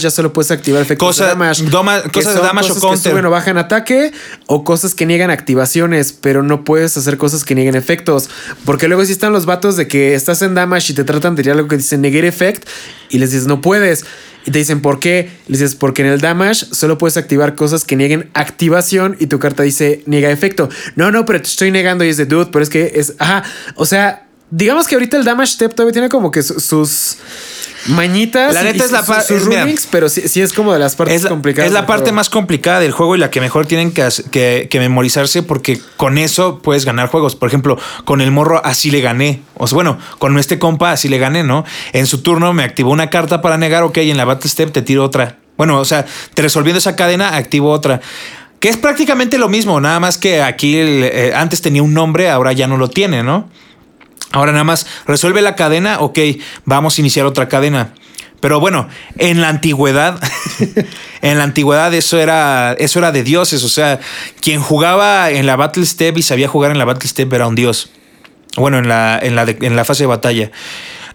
Speaker 2: Ya solo puedes activar efectos
Speaker 3: Cosa,
Speaker 2: de damage.
Speaker 3: Doma, cosas de damage
Speaker 2: cosas
Speaker 3: o counter.
Speaker 2: Que suben o bajan ataque o cosas que niegan activaciones, pero no puedes hacer cosas que nieguen efectos. Porque luego sí están los vatos de que estás en damage y te tratan de tirar algo que dice negate effect y les dices no puedes. Y te dicen por qué. Les dices porque en el damage solo puedes activar cosas que nieguen activación y tu carta dice niega efecto. No, no, pero te estoy negando y es de dude, pero es que es. Ajá. O sea, digamos que ahorita el damage step todavía tiene como que sus mañitas.
Speaker 3: La neta es la
Speaker 2: parte. Pero sí, sí, es como de las partes
Speaker 3: es la,
Speaker 2: complicadas.
Speaker 3: Es la parte juego. más complicada del juego y la que mejor tienen que, que, que, memorizarse porque con eso puedes ganar juegos. Por ejemplo, con el morro así le gané. O sea, bueno, con este compa así le gané, ¿no? En su turno me activó una carta para negar, ok, y en la Battle Step te tiro otra. Bueno, o sea, te resolviendo esa cadena, activo otra. Que es prácticamente lo mismo, nada más que aquí el, eh, antes tenía un nombre, ahora ya no lo tiene, ¿no? Ahora nada más resuelve la cadena, ok, vamos a iniciar otra cadena. Pero bueno, en la antigüedad, en la antigüedad eso era, eso era de dioses. O sea, quien jugaba en la Battle Step y sabía jugar en la Battle Step era un dios. Bueno, en la, en la, en la fase de batalla.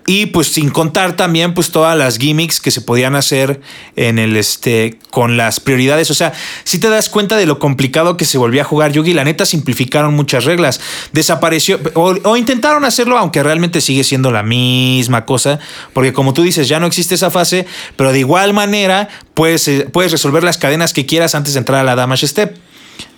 Speaker 3: Y pues sin contar también pues todas las gimmicks que se podían hacer en el este con las prioridades. O sea, si te das cuenta de lo complicado que se volvía a jugar Yugi, la neta simplificaron muchas reglas. Desapareció o, o intentaron hacerlo, aunque realmente sigue siendo la misma cosa. Porque como tú dices, ya no existe esa fase, pero de igual manera puedes, eh, puedes resolver las cadenas que quieras antes de entrar a la Damage Step.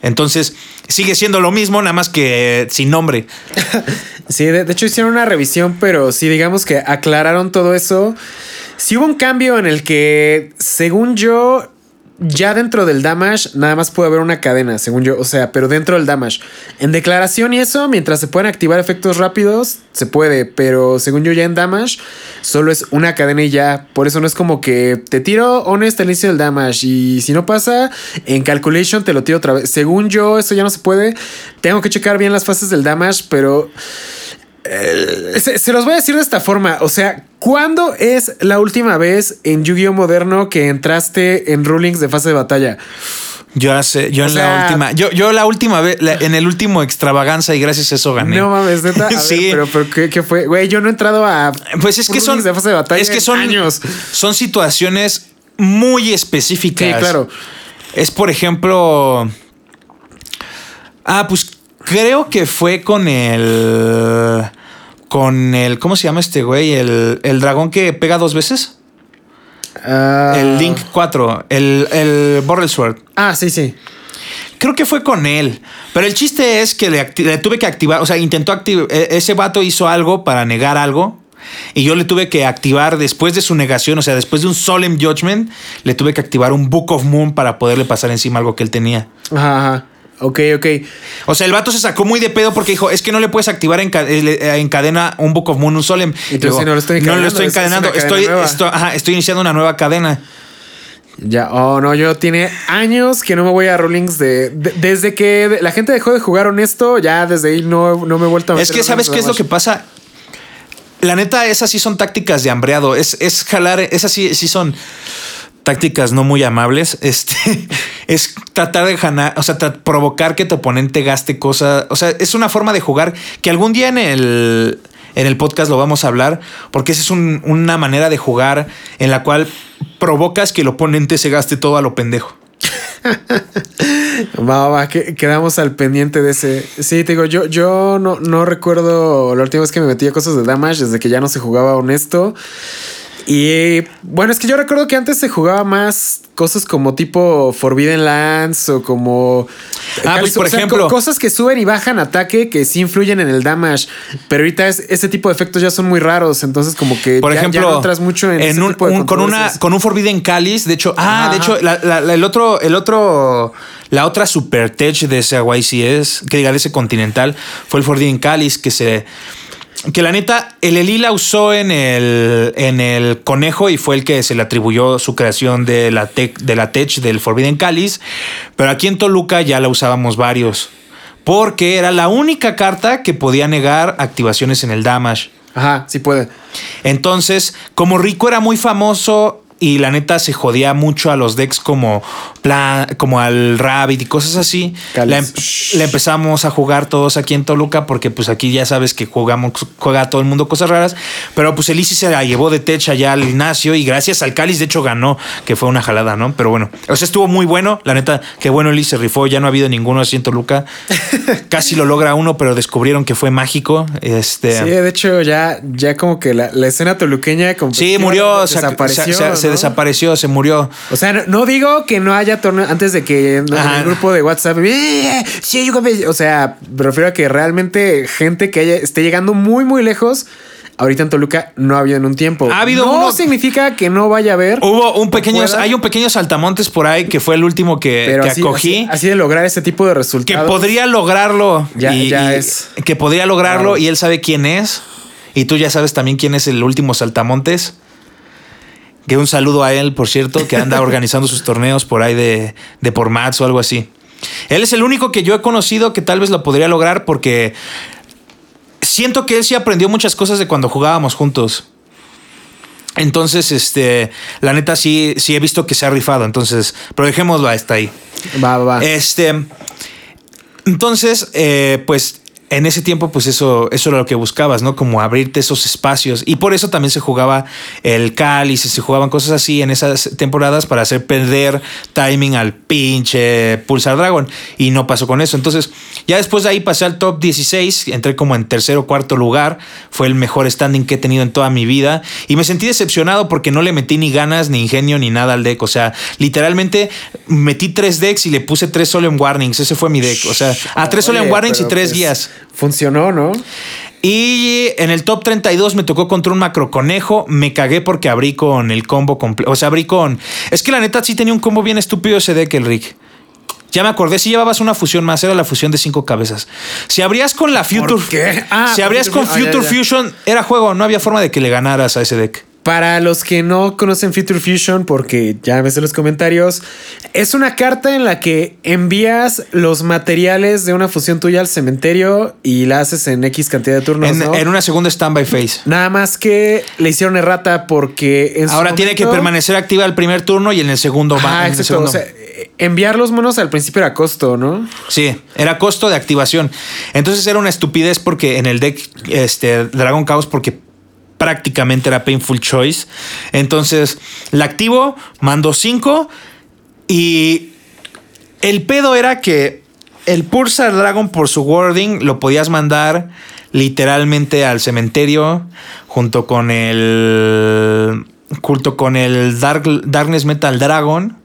Speaker 3: Entonces, sigue siendo lo mismo, nada más que sin nombre.
Speaker 2: Sí, de, de hecho hicieron una revisión, pero sí, digamos que aclararon todo eso. Sí hubo un cambio en el que, según yo, ya dentro del damage nada más puede haber una cadena, según yo. O sea, pero dentro del damage. En declaración y eso, mientras se pueden activar efectos rápidos, se puede. Pero según yo ya en damage, solo es una cadena y ya. Por eso no es como que te tiro honest al inicio del damage. Y si no pasa, en calculation te lo tiro otra vez. Según yo, eso ya no se puede. Tengo que checar bien las fases del damage, pero... Eh, se, se los voy a decir de esta forma. O sea, ¿cuándo es la última vez en Yu-Gi-Oh! Moderno que entraste en rulings de fase de batalla?
Speaker 3: Yo hace, yo
Speaker 2: O
Speaker 3: en
Speaker 2: sea-
Speaker 3: la última, yo, yo la última vez, la- en el último extravaganza y gracias a eso gané.
Speaker 2: No mames, neta. A ver,
Speaker 3: Sí.
Speaker 2: pero, pero ¿qué, qué fue? Güey, yo no he entrado a.
Speaker 3: Pues es que son,
Speaker 2: rulings de fase de batalla.
Speaker 3: es que son
Speaker 2: años.
Speaker 3: son situaciones muy específicas.
Speaker 2: Sí, claro.
Speaker 3: Es por ejemplo, ah, pues creo que fue con el, con el, ¿cómo se llama este güey? El, el dragón que pega dos veces.
Speaker 2: Ah.
Speaker 3: El Link 4, el, el Borrel Sword.
Speaker 2: Ah, sí, sí.
Speaker 3: Creo que fue con él. Pero el chiste es que le, tuve que activar. O sea, intentó activar. Ese vato hizo algo para negar algo. Y yo le tuve que activar después de su negación. O sea, después de un Solemn Judgment, le tuve que activar un Book of Moon para poderle pasar encima algo que él tenía.
Speaker 2: Ajá, ajá. Ok, ok.
Speaker 3: O sea, el vato se sacó muy de pedo porque dijo: Es que no le puedes activar en, ca- eh, en cadena un Book of Moon, un Solemn.
Speaker 2: Sí, no lo estoy
Speaker 3: no lo
Speaker 2: encadenando,
Speaker 3: estoy
Speaker 2: es- es
Speaker 3: encadenando.
Speaker 2: cadena
Speaker 3: Estoy,
Speaker 2: nueva".
Speaker 3: estoy, ajá, estoy iniciando una nueva cadena.
Speaker 2: Ya, oh no, yo tiene años que no me voy a rulings de, de- desde que la gente dejó de jugar honesto, ya desde ahí no, no me he vuelto a
Speaker 3: Es
Speaker 2: meter
Speaker 3: que,
Speaker 2: en
Speaker 3: ¿sabes qué es lo que pasa? La neta, esas sí son tácticas de hambreado. Es, es jalar, esas sí, sí son tácticas no muy amables. Este es tratar de ganar, o sea, provocar que tu oponente gaste cosas. O sea, es una forma de jugar que algún día en el, en el podcast lo vamos a hablar, porque esa es un- una manera de jugar en la cual provocas que el oponente se gaste todo a lo pendejo.
Speaker 2: Va, va, va, que- quedamos al pendiente de ese. Sí, te digo, yo, yo no, no recuerdo la última vez que me metí a cosas de damage desde que ya no se jugaba honesto. Y bueno, es que yo recuerdo que antes se jugaba más cosas como tipo Forbidden Lands o como.
Speaker 3: Ah, pues, por
Speaker 2: o sea,
Speaker 3: ejemplo-
Speaker 2: co- cosas que suben y bajan ataque que sí influyen en el damage. Pero ahorita es- ese tipo de efectos ya son muy raros. Entonces, como que.
Speaker 3: Por
Speaker 2: ya-
Speaker 3: ejemplo,
Speaker 2: ya no entras mucho en, ese
Speaker 3: un-
Speaker 2: tipo de
Speaker 3: un- con una con un Forbidden Cáliz, de hecho, ah,
Speaker 2: Ajá.
Speaker 3: de hecho, la, la- la- el otro, el otro, la otra super tech de ese YCS, que diga de ese continental, fue el Forbidden Cáliz que se que la neta, el Eli la usó en el, en el conejo y fue el que se le atribuyó su creación de la, tech, de la tech del Forbidden Cáliz. Pero aquí en Toluca ya la usábamos varios. Porque era la única carta que podía negar activaciones en el damage.
Speaker 2: Ajá, sí puede.
Speaker 3: Entonces, como Rico era muy famoso y la neta se jodía mucho a los decks como, plan, como al Rabbit y cosas así, la, em- la empezamos a jugar todos aquí en Toluca porque pues aquí ya sabes que jugamos, juega todo el mundo cosas raras, pero pues el Easy se la llevó de tech allá al Ignacio y gracias al Cáliz de hecho ganó, que fue una jalada, ¿no? Pero bueno, o sea, estuvo muy bueno, la neta, qué bueno el Easy se rifó, ya no ha habido ninguno así en Toluca, casi lo logra uno, pero descubrieron que fue mágico, este...
Speaker 2: Sí, de hecho, ya, ya como que la, la escena toluqueña como
Speaker 3: Sí, murió, se,
Speaker 2: desapareció.
Speaker 3: se- se- se
Speaker 2: ¿no?
Speaker 3: desapareció, se murió.
Speaker 2: O sea, no, digo que no haya torneo antes de que no, en el grupo de WhatsApp. "Eh, Sí, yo compré". O sea, me refiero a que realmente gente que haya, esté llegando muy, muy lejos. Ahorita en Toluca no ha habido en un tiempo.
Speaker 3: Ha habido
Speaker 2: no
Speaker 3: uno-
Speaker 2: significa que no vaya a haber.
Speaker 3: Hubo un pequeño,
Speaker 2: pueda.
Speaker 3: hay un pequeño saltamontes por ahí que fue el último que,
Speaker 2: pero
Speaker 3: que
Speaker 2: así,
Speaker 3: acogí.
Speaker 2: así, así de lograr ese tipo de
Speaker 3: que
Speaker 2: resultados.
Speaker 3: podría lograrlo.
Speaker 2: Ya-
Speaker 3: y,
Speaker 2: ya
Speaker 3: y-
Speaker 2: es.
Speaker 3: Que podría lograrlo
Speaker 2: Claro.
Speaker 3: y él sabe quién es. Y tú ya sabes también quién es el último saltamontes. Que un saludo a él, por cierto, que anda organizando sus torneos por ahí de, de por Mats o algo así. Él es el único que yo he conocido que tal vez lo podría lograr porque siento que él sí aprendió muchas cosas de cuando jugábamos juntos. Entonces, este, la neta sí, sí he visto que se ha rifado. Entonces, pero dejémoslo hasta ahí.
Speaker 2: Va, va, va.
Speaker 3: Este. Entonces, eh, pues en ese tiempo, pues eso, eso era lo que buscabas, ¿no? Como abrirte esos espacios. Y por eso también se jugaba el cáliz, se jugaban cosas así en esas temporadas para hacer perder timing al pinche Pulsar Dragon. Y no pasó con eso. Entonces, ya después de ahí pasé al top 16, entré como en tercer o cuarto lugar. Fue el mejor standing que he tenido en toda mi vida. Y me sentí decepcionado porque no le metí ni ganas, ni ingenio, ni nada al deck. O sea, literalmente metí tres decks y le puse tres Solemn Warnings. Ese fue mi deck. O sea, a tres Solemn Warnings y tres
Speaker 2: pues,
Speaker 3: guías.
Speaker 2: Funcionó, ¿no?
Speaker 3: Y en el top 32 me tocó contra un macro conejo. Me cagué porque abrí con el combo completo. O sea, abrí con. Es que la neta sí tenía un combo bien estúpido ese deck, el Rick. Ya me acordé, si llevabas una fusión más, era la fusión de cinco cabezas. Si abrías con la Future.
Speaker 2: qué? Ah,
Speaker 3: si abrías con.
Speaker 2: Ah,
Speaker 3: Future
Speaker 2: ya, ya.
Speaker 3: Fusion, era juego, no había forma de que le ganaras a ese deck.
Speaker 2: Para los que no conocen Future Fusion, porque ya ves en los comentarios, es una carta en la que envías los materiales de una fusión tuya al cementerio y la haces en X cantidad de turnos.
Speaker 3: En,
Speaker 2: ¿no?
Speaker 3: en una segunda standby phase.
Speaker 2: Nada más que le hicieron errata porque en su
Speaker 3: Ahora tiene que permanecer activa el primer turno y en el segundo va.
Speaker 2: Ah, exacto. O sea, enviar los monos al principio era costo, ¿no?
Speaker 3: Sí, era costo de activación. Entonces era una estupidez porque en el deck este, Dragon Chaos, porque prácticamente era Painful Choice. Entonces la activo, mando 5 y el pedo era que el Pulsar Dragon por su wording lo podías mandar literalmente al cementerio junto con el junto con el Dark, Darkness Metal Dragon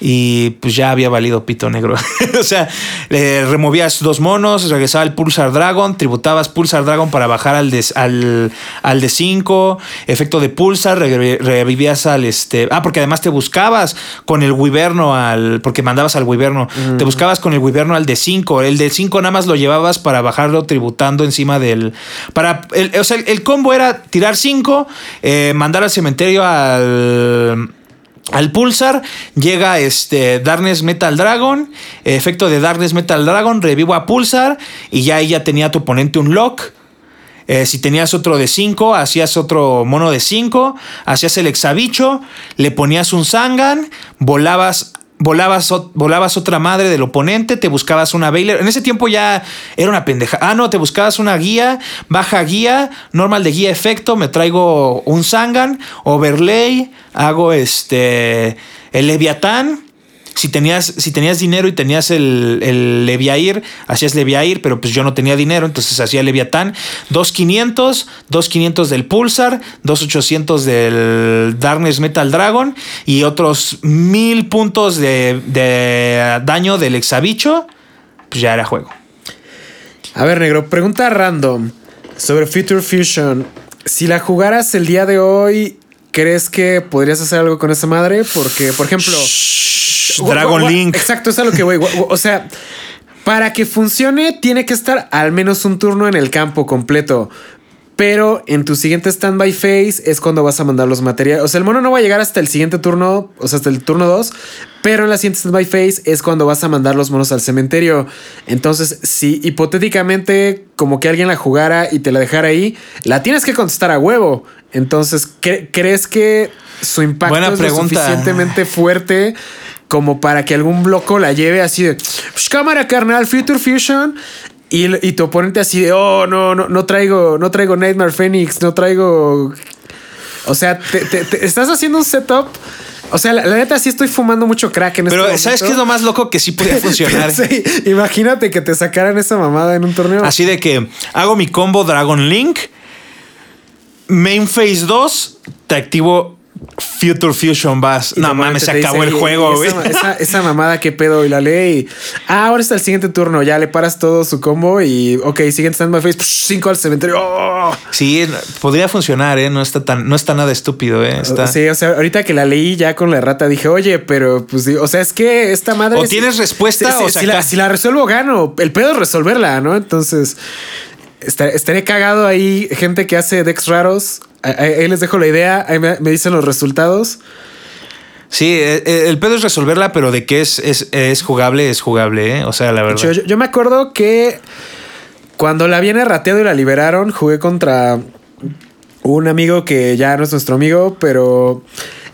Speaker 3: y pues ya había valido pito negro. o sea, le removías dos monos, regresaba el Pulsar Dragon, tributabas Pulsar Dragon para bajar al de, al, al de 5, efecto de Pulsar, re- revivías al este. Ah, porque además te buscabas con el Wiberno al. Porque mandabas al Wiberno. Te buscabas con el Wiberno al de 5. El de 5 nada más lo llevabas para bajarlo tributando encima del. Para. el- o sea, el, el combo era tirar 5, mandar al cementerio al. Al Pulsar llega este Darkness Metal Dragon, efecto de Darkness Metal Dragon, revivo a Pulsar y ya ya tenía tu oponente un lock. Eh, si tenías otro de 5, hacías otro mono de 5, hacías el exabicho, le ponías un Zangan, volabas, volabas, volabas otra madre del oponente, te buscabas una Baylor. En ese tiempo ya era una pendeja. Ah, no, te buscabas una guía, baja guía, normal de guía efecto, me traigo un Zangan, overlay, hago este el Leviatán. Si tenías, si tenías dinero y tenías el, el Leviair, hacías Leviair, pero pues yo no tenía dinero, entonces hacía Leviatán. 2500, 2500 del Pulsar, 2800 del Darkness Metal Dragon y otros 1000 puntos de, de daño del Exabicho, pues ya era juego.
Speaker 2: A ver, negro, pregunta random sobre Future Fusion. Si la jugaras el día de hoy, ¿crees que podrías hacer algo con esa madre? Porque, por ejemplo.
Speaker 3: Dragon
Speaker 2: Gua- gua-
Speaker 3: Link.
Speaker 2: Exacto, es a lo que voy. O sea, para que funcione, tiene que estar al menos un turno en el campo completo. Pero en tu siguiente standby phase es cuando vas a mandar los materiales. O sea, el mono no va a llegar hasta el siguiente turno, o sea, hasta el turno 2. Pero en la siguiente standby phase es cuando vas a mandar los monos al cementerio. Entonces, si hipotéticamente como que alguien la jugara y te la dejara ahí, la tienes que contestar a huevo. Entonces, ¿cre- ¿crees que su impacto
Speaker 3: Buena
Speaker 2: es lo suficientemente fuerte como para que algún bloco la lleve así de "Pues, cámara carnal, Future Fusion? Y, y tu oponente así de oh no, no, no traigo, no traigo Nightmare Phoenix, no traigo. O sea, te, te- te- estás haciendo un setup. O sea, la, la neta sí estoy fumando mucho crack en
Speaker 3: Pero
Speaker 2: este
Speaker 3: ¿sabes qué es lo más loco que sí podía funcionar?
Speaker 2: Sí, imagínate que te sacaran esa mamada en un torneo.
Speaker 3: Así de que hago mi combo Dragon Link. Main Phase 2, te activo Future Fusion Bass. No mames, se acabó
Speaker 2: dice,
Speaker 3: el
Speaker 2: "Y-
Speaker 3: juego, güey.
Speaker 2: Esa, esa- esa mamada, qué pedo. Y la ley. Ah, ahora está el siguiente turno. Ya le paras todo su combo y, ok, siguiente standby face, 5 al cementerio. ¡Oh!
Speaker 3: Sí, podría funcionar, ¿eh? No está tan, no está nada estúpido, ¿eh? Está...
Speaker 2: Sí, o sea, ahorita que la leí ya con la rata dije, oye, pero pues, o sea, es que esta madre.
Speaker 3: O
Speaker 2: si-
Speaker 3: tienes respuesta
Speaker 2: si,
Speaker 3: o
Speaker 2: si- la, si la resuelvo, gano. El pedo es resolverla, ¿no? Entonces, estaré, estaré cagado ahí, gente que hace decks raros. Ahí, ahí les dejo la idea, ahí me, me dicen los resultados.
Speaker 3: Sí, eh, eh, el pedo es resolverla, pero de que es, es, es jugable, es jugable, ¿eh? O sea, la verdad.
Speaker 2: Yo, yo- yo me acuerdo que cuando la viene rateado y la liberaron, jugué contra un amigo que ya no es nuestro amigo, pero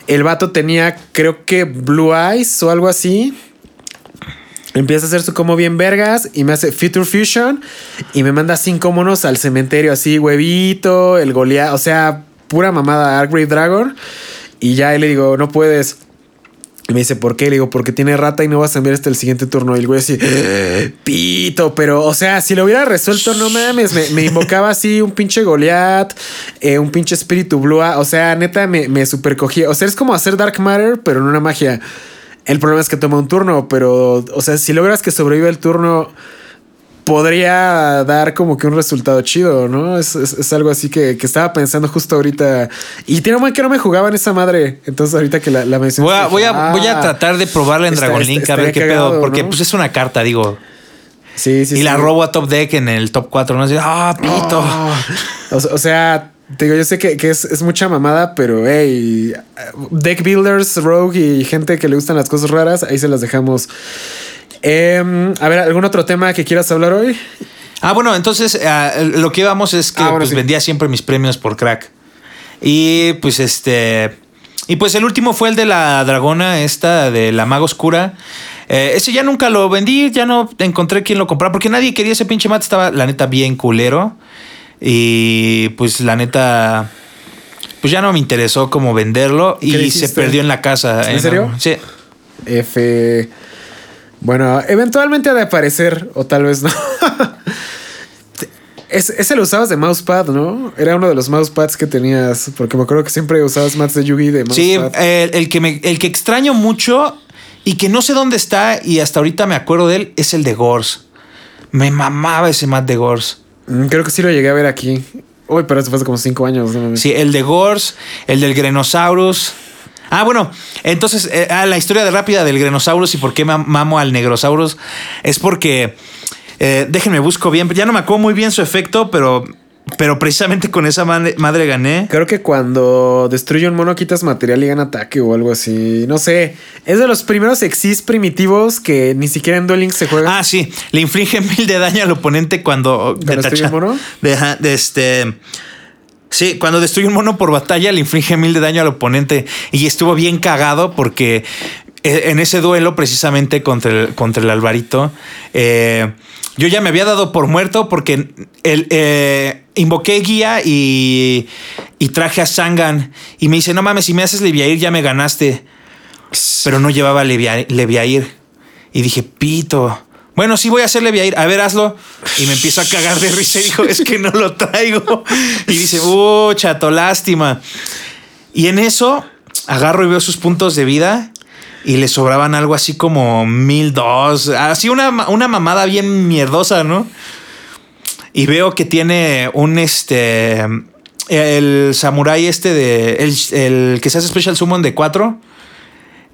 Speaker 2: el vato tenía, creo que Blue Eyes o algo así. Empieza a hacer su combo bien vergas y me hace Future Fusion y me manda cinco monos al cementerio así, huevito, el Goliath, o sea, pura mamada Argrave Dragon. Y ya le digo, no puedes. Y me dice, ¿por qué? Le digo, porque tiene rata y no vas a enviar hasta el siguiente turno. Y el güey así, pito, pero, o sea, si lo hubiera resuelto, no mames, me, me invocaba así un pinche Goliath, eh, un pinche espíritu Blue. O sea, neta, me, me supercogía. O sea, es como hacer Dark Matter, pero en una magia. El problema es que toma un turno, pero, o sea, si logras que sobreviva el turno, podría dar como que un resultado chido, ¿no? Es, es- es algo así que, que estaba pensando justo ahorita. Y tiene un buen que no me jugaba en esa madre. Entonces, ahorita que la, la mencioné.
Speaker 3: Voy a, voy, a,
Speaker 2: dije,
Speaker 3: voy a
Speaker 2: "Ah".
Speaker 3: tratar de probarla en Dragon Link a ver qué
Speaker 2: cagado,
Speaker 3: pedo. Porque
Speaker 2: ¿no?
Speaker 3: pues es una carta, digo.
Speaker 2: Sí, sí,
Speaker 3: y
Speaker 2: sí.
Speaker 3: la robo a top deck en el top 4, ¿no? Así, ah, pito.
Speaker 2: Oh. O sea, te digo, yo sé que, que es, es mucha mamada, pero hey, deck builders, rogue y gente que le gustan las cosas raras, ahí se las dejamos. Em, a ver, ¿algún otro tema que quieras hablar hoy?
Speaker 3: Ah, bueno, entonces ah, lo que íbamos es que
Speaker 2: Ah, bueno,
Speaker 3: pues,
Speaker 2: sí.
Speaker 3: vendía siempre mis premios por crack. Y pues este. Y pues el último fue el de la dragona, esta de la maga oscura. Eh, ese ya nunca lo vendí, ya no encontré quien lo comprara, porque nadie quería ese pinche mate, estaba la neta bien culero. Y pues la neta. Pues ya no me interesó como venderlo
Speaker 2: ¿Qué le
Speaker 3: y se perdió en la casa.
Speaker 2: ¿En serio?
Speaker 3: Sí.
Speaker 2: F. Bueno, eventualmente ha de aparecer, o tal vez no. Es- ese lo usabas de mousepad, ¿no? Era uno de los mousepads que tenías, porque me acuerdo que siempre usabas mats de Yugi de
Speaker 3: Sí,
Speaker 2: mousepad.
Speaker 3: el, el que me, el que extraño mucho y que no sé dónde está y hasta ahorita me acuerdo de él es el de Gors. Me mamaba ese mat de Gors.
Speaker 2: Mm, Creo que sí lo llegué a ver aquí. Uy, pero eso fue hace como cinco años.
Speaker 3: Sí, el de Gors, el del Grenosaurus. Ah, bueno, entonces eh, ah, la historia de rápida del Grenosaurus y por qué mam- mamo al Negrosaurus es porque, eh, déjenme busco bien, ya no me acuerdo muy bien su efecto, pero, pero precisamente con esa madre, madre gané.
Speaker 2: Creo que cuando destruye un mono quitas material y gana ataque o algo así. No sé. Es de los primeros exis primitivos que ni siquiera en Duel Links se juega.
Speaker 3: Ah, sí, le inflige mil de daño al oponente cuando
Speaker 2: ¿Cuando destruye un mono?
Speaker 3: De, de este. Sí, cuando destruye un mono por batalla le inflige mil de daño al oponente y estuvo bien cagado porque eh, en ese duelo precisamente contra el, contra el Alvarito eh, yo ya me había dado por muerto porque el, eh, invoqué guía y, y traje a Sangan y me dice no mames si me haces Leviair ya me ganaste pero no llevaba Levia- Leviair. Y dije, pito. Bueno, sí voy a hacer Leviair. A ver, hazlo. Y me empiezo a cagar de risa y dijo, es que no lo traigo. Y dice, uh, chato, lástima. Y en eso agarro y veo sus puntos de vida y le sobraban algo así como mil dos. Así una, una mamada bien mierdosa, ¿no? Y veo que tiene un este. El samurai este de. El, el que se hace Special Summon de 4.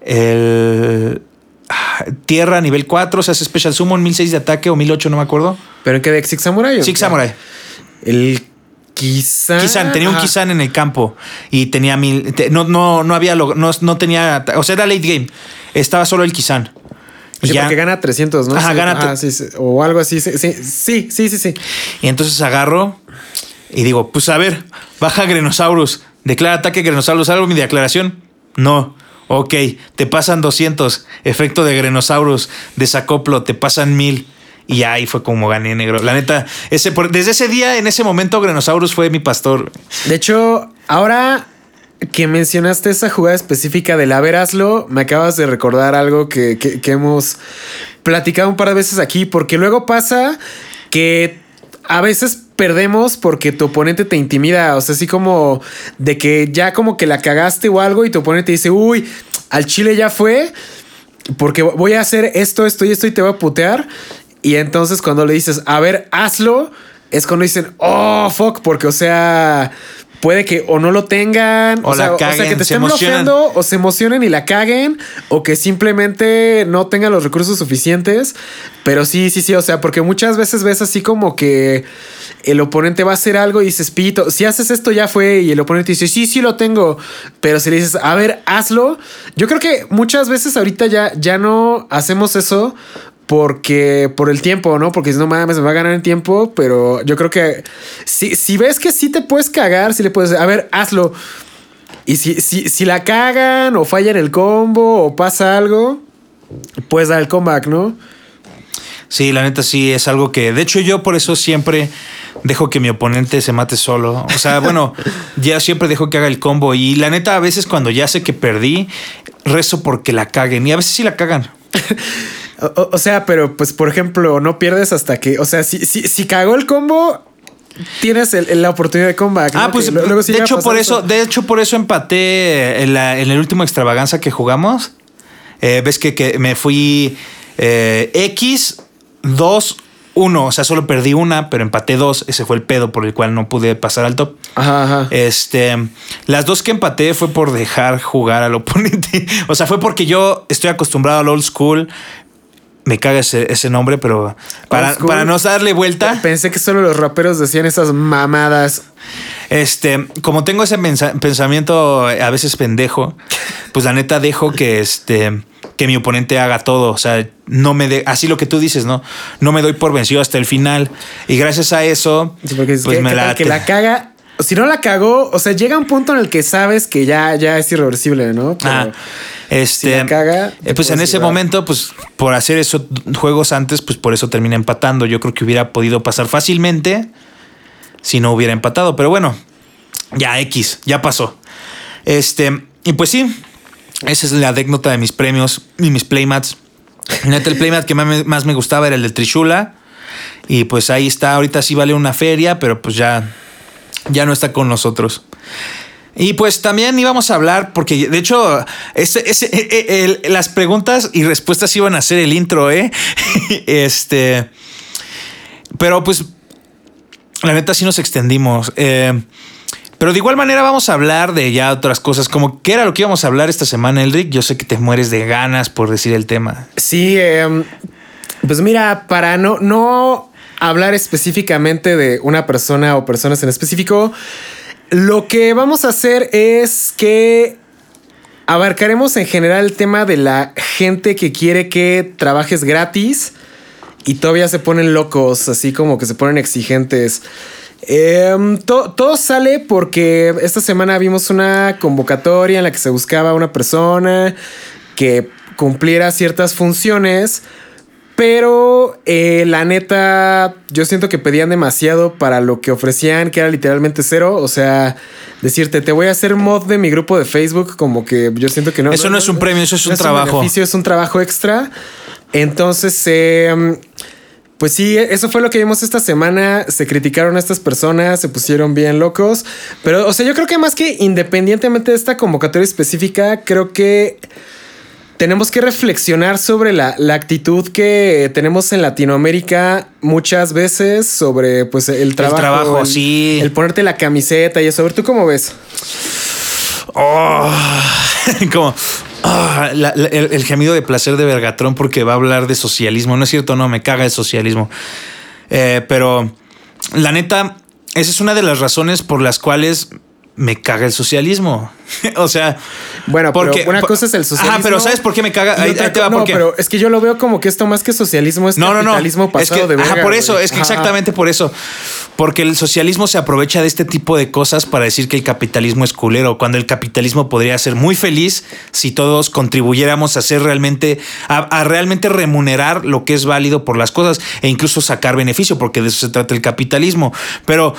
Speaker 3: El. ah, Tierra nivel 4, se hace Special Summon, 1006 de ataque o 1008, no me acuerdo.
Speaker 2: ¿Pero en qué deck? ¿Six Samurai? o
Speaker 3: Six? Samurai.
Speaker 2: El Kisan.
Speaker 3: Kisan, tenía un. Kisan en el campo y tenía mil. te- no, no, no había. No, no tenía. O sea, era late game. Estaba solo el Kisan.
Speaker 2: Sí,
Speaker 3: ya-
Speaker 2: porque gana 300, ¿no?
Speaker 3: Ajá,
Speaker 2: Sí,
Speaker 3: gana
Speaker 2: ah, sí, o algo así. Sí, sí, sí, sí.
Speaker 3: Y entonces agarro y digo, pues a ver, baja Grenosaurus, declara ataque Grenosaurus, ¿algo mi declaración? No. Ok, te pasan 200, efecto de Grenosaurus, desacoplo, te pasan 1000. Y ahí fue como gané negro. La neta, ese, desde ese día, en ese momento, Grenosaurus fue mi pastor.
Speaker 2: De hecho, ahora que mencionaste esa jugada específica del a ver, hazlo, me acabas de recordar algo que, que- que hemos platicado un par de veces aquí, porque luego pasa que a veces perdemos porque tu oponente te intimida, o sea, así como de que ya como que la cagaste o algo y tu oponente dice, uy, al chile ya fue, porque voy a hacer esto, esto y esto y te voy a putear. Y entonces cuando le dices, a ver, hazlo, es cuando dicen, oh, fuck, porque o sea, puede que o no lo tengan,
Speaker 3: O la
Speaker 2: sea, o sea,
Speaker 3: caguen,
Speaker 2: que te
Speaker 3: se
Speaker 2: estén bloqueando o se emocionen y la caguen, o que simplemente no tengan los recursos suficientes. Pero sí, sí, sí, o sea, porque muchas veces ves así como que el oponente va a hacer algo y dices, pito, si haces esto ya fue, y el oponente dice, sí, sí lo tengo. Pero si le dices, a ver, hazlo, yo creo que muchas veces ahorita ya, ya no hacemos eso. Porque por el tiempo, ¿no? Porque si no mames, me va a ganar el tiempo. Pero yo creo que si, si ves que sí te puedes cagar, si le puedes a ver, hazlo. Y si, si, si la cagan o fallan el combo o pasa algo, puedes dar el comeback, ¿no?
Speaker 3: Sí, la neta sí es algo que, de hecho yo por eso siempre dejo que mi oponente se mate solo. O sea, bueno, ya siempre dejo que haga el combo y la neta a veces cuando ya sé que perdí, rezo porque la caguen y a veces sí la cagan.
Speaker 2: O, o sea, pero pues por ejemplo, no pierdes hasta que, o sea, si, si, si cagó el combo, tienes el- la oportunidad de comeback.
Speaker 3: Ah,
Speaker 2: ¿no?
Speaker 3: pues
Speaker 2: luego sí
Speaker 3: de hecho por eso, de hecho por eso empaté en, la, en el último extravaganza que jugamos. Eh, ves que, que me fui eh, X 2 1, o sea, solo perdí una, pero empaté dos. Ese fue el pedo por el cual no pude pasar al top.
Speaker 2: Ajá, ajá.
Speaker 3: Este, las dos que empaté fue por dejar jugar al oponente. O sea, fue porque yo estoy acostumbrado al old school. Me caga ese, ese nombre, pero para, para no darle vuelta.
Speaker 2: Pensé que solo los raperos decían esas mamadas.
Speaker 3: Este, como tengo ese pensamiento a veces pendejo, pues la neta dejo que este que mi oponente haga todo, o sea, no me de, así lo que tú dices, ¿no? No me doy por vencido hasta el final y gracias a eso
Speaker 2: Sí,
Speaker 3: pues
Speaker 2: que,
Speaker 3: me
Speaker 2: ¿qué tal
Speaker 3: la
Speaker 2: que la caga. Si no la cagó, o sea, llega un punto en el que sabes que ya, ya es irreversible, ¿no? Pero-
Speaker 3: Ah, este,
Speaker 2: si la caga, te
Speaker 3: eh, pues en ese
Speaker 2: llevar.
Speaker 3: momento, pues por hacer esos juegos antes, pues por eso termina empatando. Yo creo que hubiera podido pasar fácilmente si no hubiera empatado, pero bueno, ya X, ya pasó. Este, y pues sí, esa es la anécdota de mis premios y mis playmats. Neta, el playmat que más me, gustaba era el del Trishula. Y pues ahí está, ahorita sí vale una feria, pero pues ya, ya no está con nosotros. Y pues también íbamos a hablar, porque de hecho, ese, ese- eh, eh, el- las preguntas y respuestas iban a ser el intro, ¿eh? este. Pero pues, la neta sí nos extendimos. Eh, pero de igual manera vamos a hablar de ya otras cosas, como qué era lo que íbamos a hablar esta semana, Elric. Yo sé que te mueres de ganas por decir el tema.
Speaker 2: Sí, em, pues mira, para no, no hablar específicamente de una persona o personas en específico, lo que vamos a hacer es que abarcaremos en general el tema de la gente que quiere que trabajes gratis y todavía se ponen locos, así como que se ponen exigentes. Em, to- todo sale porque esta semana vimos una convocatoria en la que se buscaba una persona que cumpliera ciertas funciones, pero eh, la neta, yo siento que pedían demasiado para lo que ofrecían, que era literalmente cero. O sea, decirte, te voy a hacer mod de mi grupo de Facebook, como que yo siento que no.
Speaker 3: Eso no es un premio, eso es un trabajo.
Speaker 2: beneficio, es un trabajo extra. Entonces, eh, pues sí, eso fue lo que vimos esta semana. Se criticaron a estas personas, se pusieron bien locos. Pero, o sea, yo creo que más que independientemente de esta convocatoria específica, creo que tenemos que reflexionar sobre la, la actitud que tenemos en Latinoamérica muchas veces sobre pues el trabajo.
Speaker 3: trabajo, sí.
Speaker 2: El ponerte la camiseta y eso. A ver, ¿tú cómo ves?
Speaker 3: Oh, como ah, la- la- el, el gemido de placer de Vergatrón porque va a hablar de socialismo. No es cierto, no, me caga el socialismo. Eh, pero la neta, esa es una de las razones por las cuales me caga el socialismo. o sea,
Speaker 2: Bueno,
Speaker 3: porque
Speaker 2: pero una cosa es el socialismo.
Speaker 3: Ajá, pero ¿sabes por qué me caga? Ahí, ahí te va
Speaker 2: no,
Speaker 3: por qué.
Speaker 2: pero es que yo lo veo como que esto más que socialismo es
Speaker 3: No, no, no.
Speaker 2: capitalismo
Speaker 3: Es
Speaker 2: pasado
Speaker 3: que,
Speaker 2: de verga.
Speaker 3: ajá, por eso,
Speaker 2: güey.
Speaker 3: es que
Speaker 2: Ajá.
Speaker 3: exactamente por eso. Porque el socialismo se aprovecha de este tipo de cosas para decir que el capitalismo es culero, cuando el capitalismo podría ser muy feliz si todos contribuyéramos a ser realmente, a, a realmente remunerar lo que es válido por las cosas e incluso sacar beneficio, porque de eso se trata el capitalismo. Pero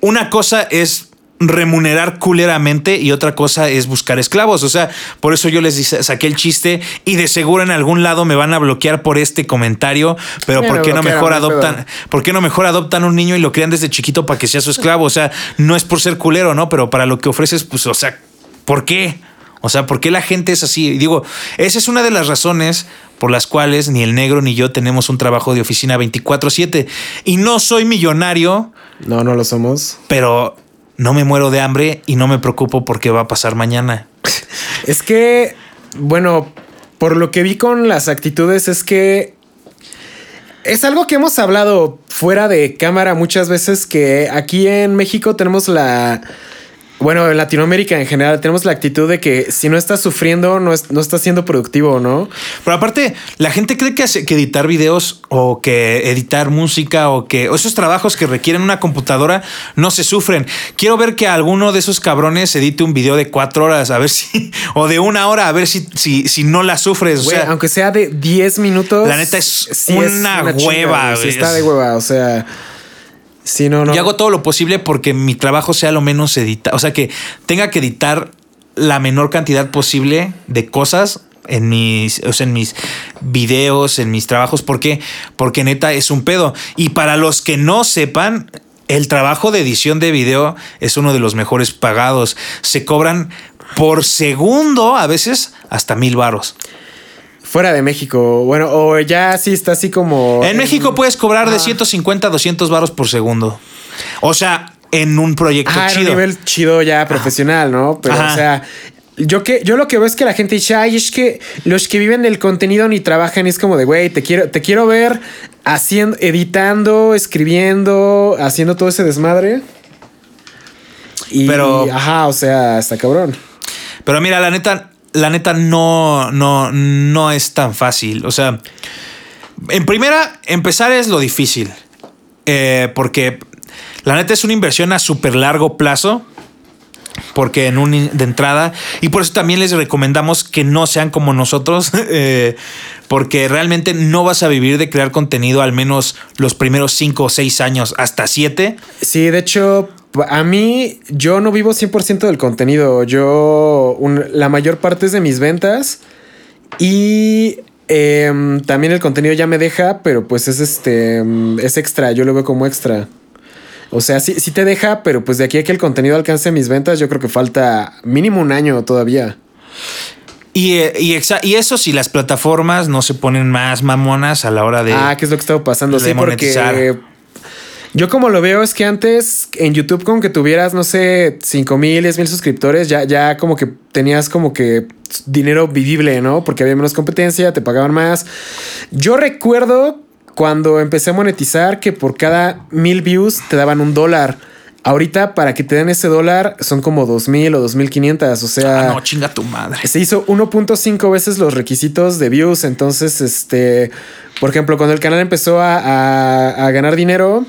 Speaker 3: una cosa es remunerar culeramente y otra cosa es buscar esclavos. O sea, por eso yo les saqué el chiste y de seguro en algún lado me van a bloquear por este comentario, pero ¿por qué no mejor adoptan, por qué no mejor adoptan un niño y lo crían desde chiquito para que sea su esclavo? O sea, no es por ser culero, ¿no? Pero para lo que ofreces, pues, o sea, ¿por qué? O sea, ¿por qué la gente es así? Y digo, esa es una de las razones por las cuales ni el negro ni yo tenemos un trabajo de oficina 24/7. Y no soy millonario,
Speaker 2: No, no lo somos.
Speaker 3: pero no me muero de hambre y no me preocupo por qué va a pasar mañana.
Speaker 2: Es que, bueno, por lo que vi con las actitudes es que es algo que hemos hablado fuera de cámara muchas veces que aquí en México tenemos la bueno, en Latinoamérica en general tenemos la actitud de que si no estás sufriendo, no, es- no estás siendo productivo, ¿no?
Speaker 3: Pero aparte, la gente cree que, hace- que editar videos o que editar música o que o esos trabajos que requieren una computadora no se sufren. Quiero ver que alguno de esos cabrones edite un video de cuatro horas, a ver si, o de una hora, a ver si, si, si no la sufres. O
Speaker 2: Güey,
Speaker 3: sea,
Speaker 2: aunque sea de 10 minutos.
Speaker 3: La neta es una hueva,
Speaker 2: güey. Sí,
Speaker 3: güey.
Speaker 2: está de hueva, o sea. Sí, no, no.
Speaker 3: Yo hago todo lo posible porque mi trabajo sea lo menos editar. O sea, que tenga que editar la menor cantidad posible de cosas en mis, o sea, en mis videos, en mis trabajos. ¿Por qué? Porque neta es un pedo. Y para los que no sepan, el trabajo de edición de video es uno de los mejores pagados. Se cobran por segundo, a veces hasta mil varos.
Speaker 2: Fuera de México. Bueno, o ya sí está así como.
Speaker 3: En México puedes cobrar de 150 a 200 varos por segundo. O sea, en un proyecto
Speaker 2: Ah,
Speaker 3: chido.
Speaker 2: nivel chido ya profesional, ¿no? Pero,
Speaker 3: Ajá.
Speaker 2: o sea. Yo, que, yo lo que veo es que la gente dice, ay, es que los que viven del contenido ni trabajan, y es como de, güey, te quiero, te quiero ver haciendo, editando, escribiendo, haciendo todo ese desmadre. Y,
Speaker 3: Pero-
Speaker 2: ajá, o sea, está cabrón.
Speaker 3: Pero mira, la neta, la neta no, no, no es tan fácil. O sea, en primera, empezar es lo difícil. Eh, porque la neta es una inversión a súper largo plazo. Porque en un de entrada. Y por eso también les recomendamos que no sean como nosotros. eh, porque realmente no vas a vivir de crear contenido al menos los primeros cinco o seis años, hasta siete.
Speaker 2: Sí, de hecho, a mí yo no vivo 100% del contenido. Yo, un- la mayor parte es de mis ventas y em, también el contenido ya me deja, pero pues es este, em, es extra, yo lo veo como extra. O sea, sí, sí te deja, pero pues de aquí a que el contenido alcance mis ventas, yo creo que falta mínimo un año todavía.
Speaker 3: Y, eh, y, y eso si las plataformas no se ponen más mamonas a la hora de...
Speaker 2: ah, ¿qué es lo que estaba pasando?
Speaker 3: de
Speaker 2: Sí,
Speaker 3: monetizar.
Speaker 2: porque yo como lo veo es que antes en YouTube con que tuvieras, no sé, 5 mil, 10 mil suscriptores, ya, ya como que tenías como que dinero vivible, ¿no? Porque había menos competencia, te pagaban más. Yo recuerdo cuando empecé a monetizar que por cada mil views te daban un dólar. Ahorita para que te den ese dólar son como dos mil o dos mil quinientas. O sea,
Speaker 3: Ah, no, chinga tu madre.
Speaker 2: se hizo 1.5 veces los requisitos de views. Entonces, este, por ejemplo, cuando el canal empezó a, a- a ganar dinero,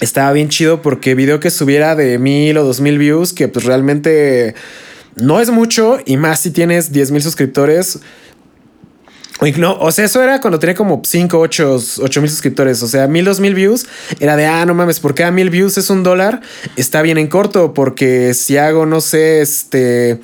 Speaker 2: estaba bien chido porque video que subiera de mil o dos mil views, que pues realmente no es mucho y más si tienes 10 mil suscriptores. No, o sea, eso era cuando tenía como 5, 8, mil suscriptores. O sea, mil, dos mil views. Era de, ah, no mames, por cada mil views es un dólar. Está bien en corto, porque si hago, no sé, este.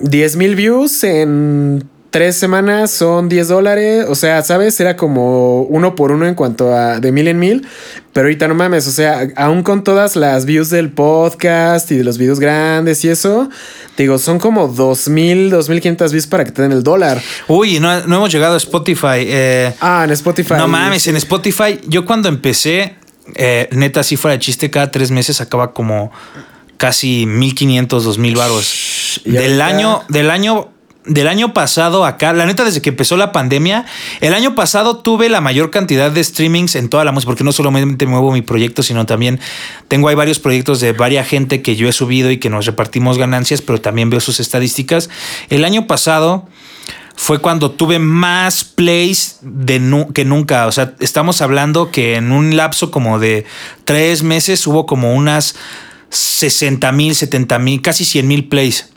Speaker 2: 10 mil views en tres semanas son 10 dólares. O sea, ¿sabes? Era como uno por uno en cuanto a de mil en mil. Pero ahorita no mames. O sea, aún con todas las views del podcast y de los videos grandes y eso, te digo, son como 2000, 2500 views para que te den el dólar.
Speaker 3: Uy, no, no hemos llegado a Spotify. eh,
Speaker 2: Ah, en Spotify.
Speaker 3: no mames, en Spotify, yo cuando empecé, eh, neta, si fuera de chiste, cada tres meses sacaba como casi 1500, 2000 varos. Del
Speaker 2: ahorita-
Speaker 3: año, del año, del año pasado acá, la neta, desde que empezó la pandemia, el año pasado tuve la mayor cantidad de streamings en toda la música, porque no solamente muevo mi proyecto, sino también tengo ahí varios proyectos de varias gente que yo he subido y que nos repartimos ganancias, pero también veo sus estadísticas. El año pasado fue cuando tuve más plays de que nunca. O sea, estamos hablando que en un lapso como de tres meses hubo como unas 60 mil, 70 mil, casi 100 mil plays.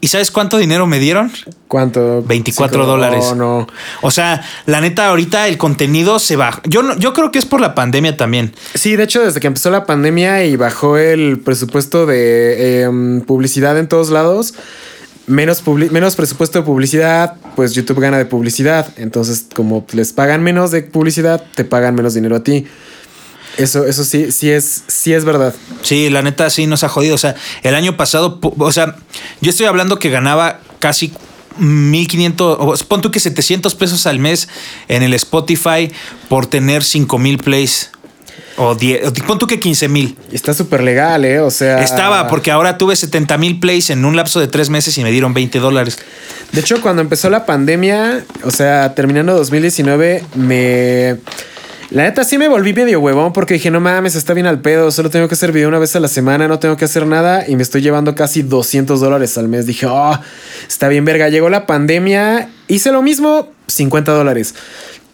Speaker 3: ¿Y sabes cuánto dinero me dieron?
Speaker 2: ¿Cuánto?
Speaker 3: 24
Speaker 2: Cinco-
Speaker 3: dólares.
Speaker 2: No, no.
Speaker 3: O sea, la neta, ahorita el contenido se baja. Yo, no- yo creo que es por la pandemia también.
Speaker 2: Sí, de hecho, desde que empezó la pandemia y bajó el presupuesto de em, publicidad en todos lados, menos, menos presupuesto de publicidad, pues YouTube gana de publicidad. Entonces, como les pagan menos de publicidad, te pagan menos dinero a ti. Eso, eso sí, sí es, sí es verdad.
Speaker 3: Sí, la neta sí nos ha jodido. O sea, el año pasado, o sea, yo estoy hablando que ganaba casi 1500, o pon tú que 700 pesos al mes en el Spotify por tener 5000 plays. O 10, o pon tú que 15 mil.
Speaker 2: Está súper legal, ¿eh? O sea.
Speaker 3: Estaba, porque ahora tuve 70 mil plays en un lapso de tres meses y me dieron 20 dólares.
Speaker 2: De hecho, cuando empezó la pandemia, o sea, terminando 2019, me. La neta sí me volví medio huevón porque dije, no mames, está bien al pedo, solo tengo que hacer video una vez a la semana, no tengo que hacer nada y me estoy llevando casi 200 dólares al mes. Dije, oh, está bien verga, llegó la pandemia, hice lo mismo, 50 dólares.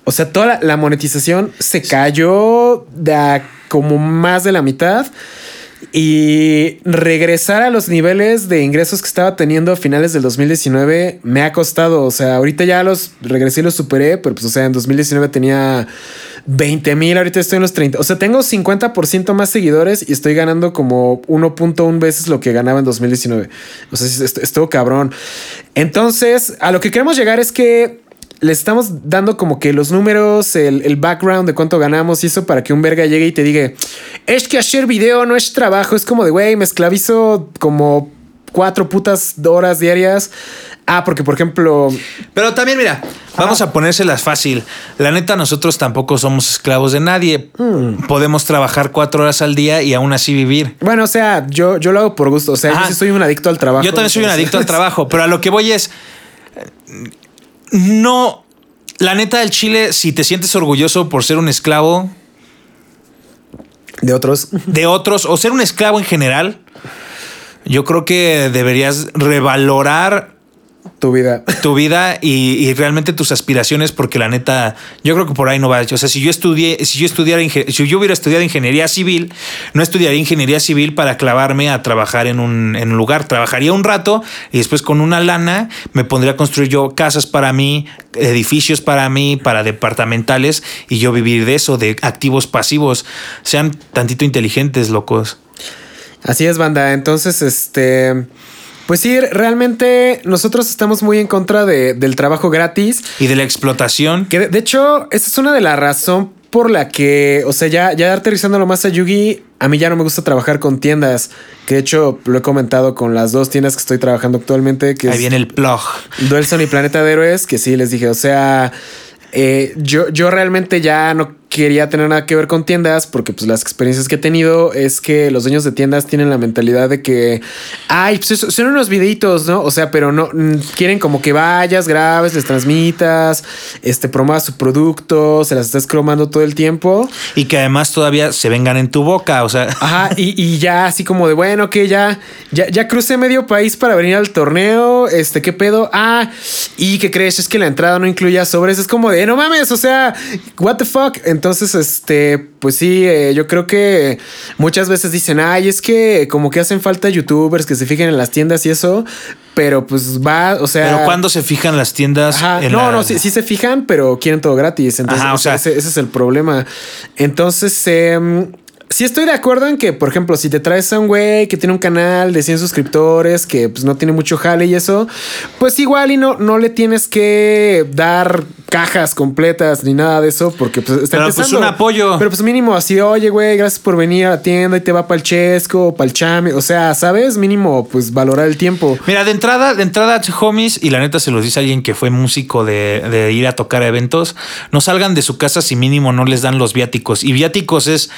Speaker 2: O sea, toda la, la monetización se cayó de a como más de la mitad y regresar a los niveles de ingresos que estaba teniendo a finales del 2019 me ha costado. O sea, ahorita ya los regresé y los superé, pero pues, o sea, en 2019 tenía 20 mil, ahorita estoy en los 30. O sea, tengo 50% más seguidores y estoy ganando como 1.1 veces lo que ganaba en 2019. O sea, estuvo cabrón. Entonces, a lo que queremos llegar es que les estamos dando como que los números, el, el, background de cuánto ganamos y eso para que un verga llegue y te diga, es que hacer video no es trabajo, es como de, güey, me esclavizo como cuatro putas horas diarias. Ah, porque por ejemplo...
Speaker 3: Pero también mira, vamos a ponérselas fácil. La neta, nosotros tampoco somos esclavos de nadie. Hmm. Podemos trabajar cuatro horas al día y aún así vivir.
Speaker 2: Bueno, o sea, yo, yo lo hago por gusto. O sea, yo sí soy un adicto al trabajo.
Speaker 3: Yo también soy un adicto al trabajo, pero a lo que voy es no. La neta del Chile, si te sientes orgulloso por ser un esclavo.
Speaker 2: De otros.
Speaker 3: De otros, o ser un esclavo en general, yo creo que deberías revalorar
Speaker 2: tu vida.
Speaker 3: Tu vida y, realmente tus aspiraciones, porque la neta, yo creo que por ahí no va. O sea, si yo estudié, si yo estudiara, si yo hubiera estudiado ingeniería civil, no estudiaría ingeniería civil para clavarme a trabajar en un, en un lugar. Trabajaría un rato y después con una lana me pondría a construir yo casas para mí, edificios para mí, para departamentales y yo vivir de eso, de activos pasivos. Sean tantito inteligentes, locos.
Speaker 2: Así es, banda. Entonces, este. Pues sí, realmente nosotros estamos muy en contra de, del trabajo gratis.
Speaker 3: Y de la explotación.
Speaker 2: Que de, hecho, esa es una de las razones por la que, o sea, ya, ya aterrizándolo más a Yugi, a mí ya no me gusta trabajar con tiendas. Que de hecho lo he comentado con las dos tiendas que estoy trabajando actualmente. Que
Speaker 3: Ahí viene el plug.
Speaker 2: Duelson y Planeta de Héroes, que sí les dije, o sea, eh, yo, yo realmente ya no quería tener nada que ver con tiendas porque pues las experiencias que he tenido es que los dueños de tiendas tienen la mentalidad de que, ay, pues son unos videitos, ¿no? O sea, pero no quieren como que vayas, grabes, les transmitas, este, promuevas su producto, se las estás cromando todo el tiempo.
Speaker 3: Y que además todavía se vengan en tu boca, o sea.
Speaker 2: Ajá, y, ya así como de, bueno, que ya, ya, ya crucé medio país para venir al torneo, este, ¿qué pedo? Ah, y ¿qué crees? Es que la entrada no incluía sobres, es como de, no mames, o sea, what the fuck. Entonces, este, pues sí, eh, yo creo que muchas veces dicen, ay, es que como que hacen falta youtubers que se fijen en las tiendas y eso, pero pues va, o sea.
Speaker 3: Pero cuando se fijan las tiendas.
Speaker 2: no, no, sí, sí, se fijan, pero quieren todo gratis. Entonces, o sea, ese, es el problema. Entonces, eh, sí estoy de acuerdo en que, por ejemplo, si te traes a un güey que tiene un canal de 100 suscriptores, que pues no tiene mucho jale y eso, pues igual y no, no le tienes que dar cajas completas ni nada de eso, porque pues está
Speaker 3: Pero pues un apoyo.
Speaker 2: Pero pues mínimo así, oye, güey, gracias por venir a la tienda y te va para el chesco, para el chame. O sea, ¿sabes? Mínimo, pues valorar el tiempo.
Speaker 3: Mira, de entrada, de entrada, homies, y la neta se los dice alguien que fue músico de, de ir a tocar eventos, no salgan de su casa si mínimo no les dan los viáticos. Y viáticos es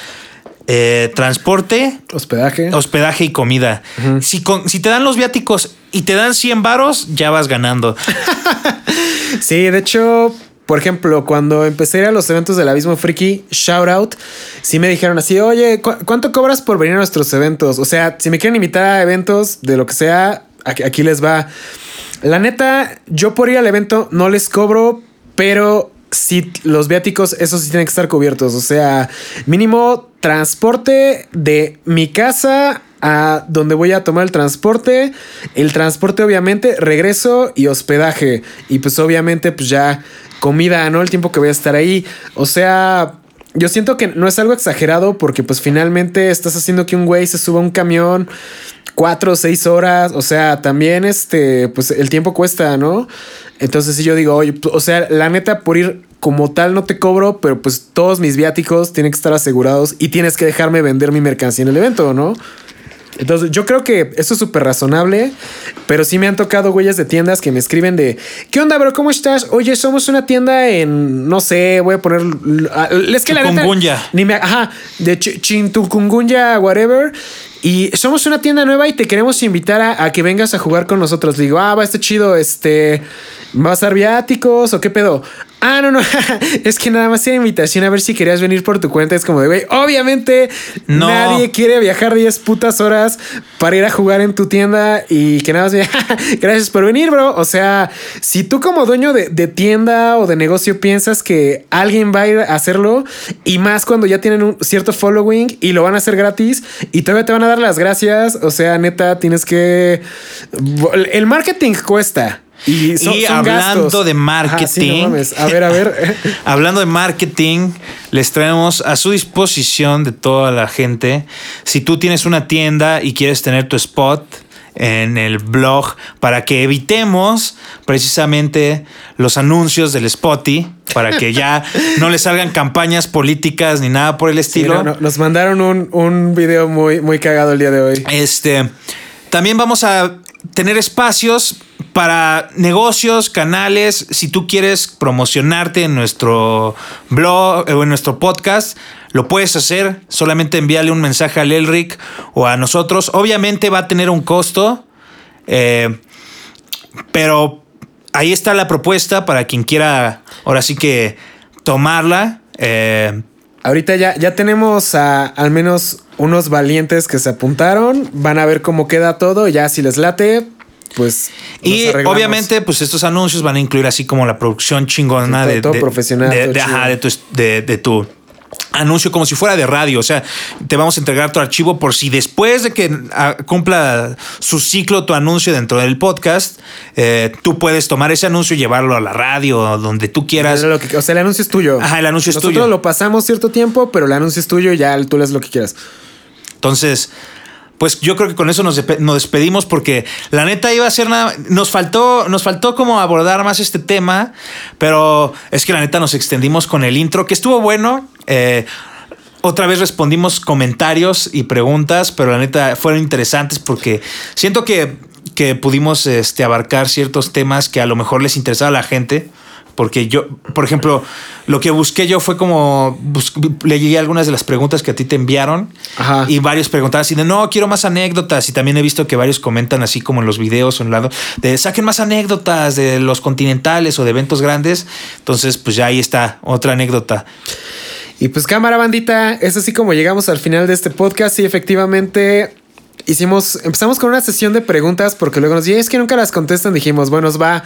Speaker 3: eh, transporte,
Speaker 2: hospedaje,
Speaker 3: hospedaje y comida. si, si te dan los viáticos y te dan 100 varos, ya vas ganando.
Speaker 2: sí, de hecho, por ejemplo, cuando empecé a los eventos del Abismo Friki, shout out, sí me dijeron así, oye, ¿cuánto cobras por venir a nuestros eventos? O sea, si me quieren invitar a eventos de lo que sea, aquí les va. La neta, yo por ir al evento no les cobro, pero sí, los viáticos, esos sí tienen que estar cubiertos. O sea, mínimo transporte de mi casa a donde voy a tomar el transporte. El transporte, obviamente, regreso y hospedaje. Y pues obviamente, pues ya comida, ¿no? El tiempo que voy a estar ahí. O sea, yo siento que no es algo exagerado porque pues finalmente estás haciendo que un güey se suba a un camión cuatro o seis horas. O sea, también este, pues el tiempo cuesta, ¿no? Entonces, si yo digo, oye, o sea, la neta, por ir como tal no te cobro, pero pues todos mis viáticos tienen que estar asegurados y tienes que dejarme vender mi mercancía en el evento, ¿no? Entonces, yo creo que eso es súper razonable, pero sí me han tocado huellas de tiendas que me escriben de, ¿qué onda, bro? ¿Cómo estás? Oye, somos una tienda en, no sé, voy a poner, es que la neta, ni me, ajá, de Chintukungunya, whatever, y somos una tienda nueva y te queremos invitar a, que vengas a jugar con nosotros. digo, ah, va, este chido, este, ¿Va a estar viáticos o qué pedo? Ah, no, no, es que nada más era invitación a ver si querías venir por tu cuenta. Es como de, güey, obviamente
Speaker 3: No.
Speaker 2: nadie quiere viajar 10 putas horas para ir a jugar en tu tienda y que nada más gracias por venir, bro. O sea, si tú como dueño de, de tienda o de negocio piensas que alguien va a ir a hacerlo y más cuando ya tienen un cierto following y lo van a hacer gratis y todavía te van a dar las gracias, o sea, neta, tienes que... El marketing cuesta. Y, son-
Speaker 3: Y
Speaker 2: son
Speaker 3: hablando
Speaker 2: gastos.
Speaker 3: de
Speaker 2: Ajá, sí,
Speaker 3: marketing.
Speaker 2: no mames. A ver, a ver.
Speaker 3: Hablando de marketing, les traemos a su disposición de toda la gente. Si tú tienes una tienda y quieres tener tu spot en el blog para que evitemos precisamente los anuncios del Spotty, para que ya no le salgan campañas políticas ni nada por el
Speaker 2: Sí,
Speaker 3: estilo.
Speaker 2: no, no, nos mandaron un, un video muy, muy cagado el día de hoy.
Speaker 3: Este, también vamos a tener espacios para negocios, canales. Si tú quieres promocionarte en nuestro blog o en nuestro podcast, lo puedes hacer. Solamente envíale un mensaje al Elric o a nosotros. Obviamente va a tener un costo, eh, pero ahí está la propuesta para quien quiera, ahora sí que tomarla. Eh,
Speaker 2: Ahorita ya, ya tenemos a, al menos unos valientes que se apuntaron. Van a ver cómo queda todo. Ya si les late, pues.
Speaker 3: Y obviamente, pues estos anuncios van a incluir así como la producción chingona de,
Speaker 2: todo
Speaker 3: de-
Speaker 2: profesional,
Speaker 3: de,
Speaker 2: todo
Speaker 3: de-
Speaker 2: chido.
Speaker 3: ajá, de tu, de, de tu anuncio como si fuera de radio. O sea, te vamos a entregar tu archivo por si después de que ah, cumpla su ciclo tu anuncio dentro del podcast, eh, tú puedes tomar ese anuncio y llevarlo a la radio o donde tú quieras.
Speaker 2: Lo que- o sea, el anuncio es tuyo.
Speaker 3: Ajá, el anuncio es
Speaker 2: Nosotros
Speaker 3: tuyo.
Speaker 2: lo pasamos cierto tiempo, pero el anuncio es tuyo y ya tú lees lo que quieras.
Speaker 3: Entonces, pues yo creo que con eso nos, despe- nos despedimos porque la neta iba a ser nada. Nos faltó, nos faltó como abordar más este tema, pero es que la neta nos extendimos con el intro, que estuvo bueno. Eh, otra vez respondimos comentarios y preguntas, pero la neta fueron interesantes porque siento que, que pudimos este, abarcar ciertos temas que a lo mejor les interesaba a la gente. Porque yo, por ejemplo, lo que busqué yo fue como leí algunas de las preguntas que a ti te enviaron
Speaker 2: Ajá.
Speaker 3: y varios preguntaban así de no, quiero más anécdotas. Y también he visto que varios comentan así como en los videos o en lado de saquen más anécdotas de los continentales o de eventos grandes. Entonces, pues ya ahí está otra anécdota.
Speaker 2: Y pues cámara bandita, es así como llegamos al final de este podcast y efectivamente hicimos, empezamos con una sesión de preguntas porque luego nos dijeron, es que nunca las contestan, dijimos, bueno, va,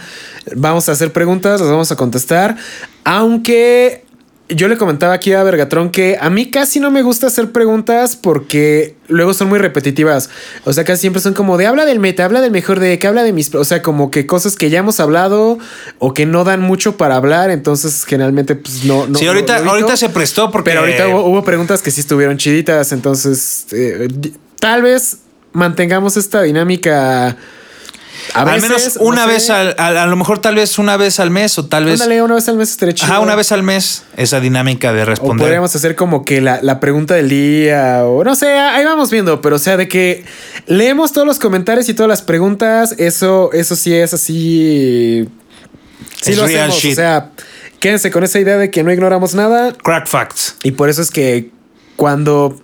Speaker 2: vamos a hacer preguntas, las vamos a contestar, aunque yo le comentaba aquí a Vergatron que a mí casi no me gusta hacer preguntas porque luego son muy repetitivas. O sea, casi siempre son como de habla del meta, habla del mejor de que habla de mis. O sea, como que cosas que ya hemos hablado o que no dan mucho para hablar. Entonces, generalmente, pues no. no
Speaker 3: sí, ahorita,
Speaker 2: no- no
Speaker 3: ahorita se prestó porque.
Speaker 2: Pero ahorita hubo, hubo preguntas que sí estuvieron chiditas. Entonces, eh, tal vez mantengamos esta dinámica. A
Speaker 3: al menos
Speaker 2: no
Speaker 3: una
Speaker 2: sé.
Speaker 3: vez al, al- a lo mejor tal vez una vez al mes o tal vez.
Speaker 2: Ándale, una vez al mes estaría chido.
Speaker 3: Ajá, una vez al mes esa dinámica de
Speaker 2: O
Speaker 3: responder.
Speaker 2: podríamos hacer como que la, la pregunta del día, o no sé, ahí vamos viendo, pero o sea, de que leemos todos los comentarios y todas las preguntas, eso, eso sí es así. Sí
Speaker 3: Es
Speaker 2: lo
Speaker 3: real
Speaker 2: hacemos.
Speaker 3: shit.
Speaker 2: O sea, quédense con esa idea de que no ignoramos nada.
Speaker 3: Crack facts.
Speaker 2: Y por eso es que cuando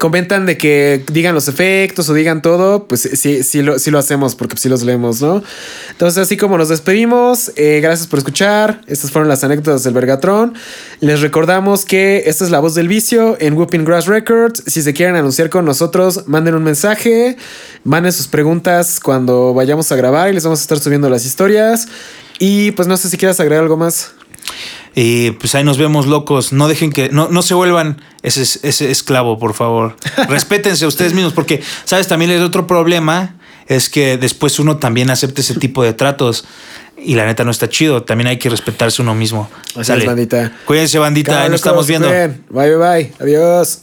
Speaker 2: comentan de que digan los efectos o digan todo, pues sí, sí, lo, sí lo hacemos porque sí los leemos, ¿no? Entonces, así como nos despedimos, eh, gracias por escuchar. Estas fueron las anécdotas del Vergatron. Les recordamos que esta es la voz del vicio en Whooping Grass Records. Si se quieren anunciar con nosotros, manden un mensaje, manden sus preguntas cuando vayamos a grabar y les vamos a estar subiendo las historias. Y pues no sé si quieras agregar algo más.
Speaker 3: Y pues ahí nos vemos locos. No dejen que. No, no se vuelvan ese, ese esclavo, por favor. Respétense a ustedes mismos. Porque, ¿sabes? También el otro problema es que después uno también acepte ese tipo de tratos. Y la neta no está chido. También hay que respetarse uno mismo.
Speaker 2: Así es, bandita.
Speaker 3: Cuídense, bandita. Ahí nos estamos viendo.
Speaker 2: Bye, bye, bye. Adiós.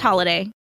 Speaker 1: holiday.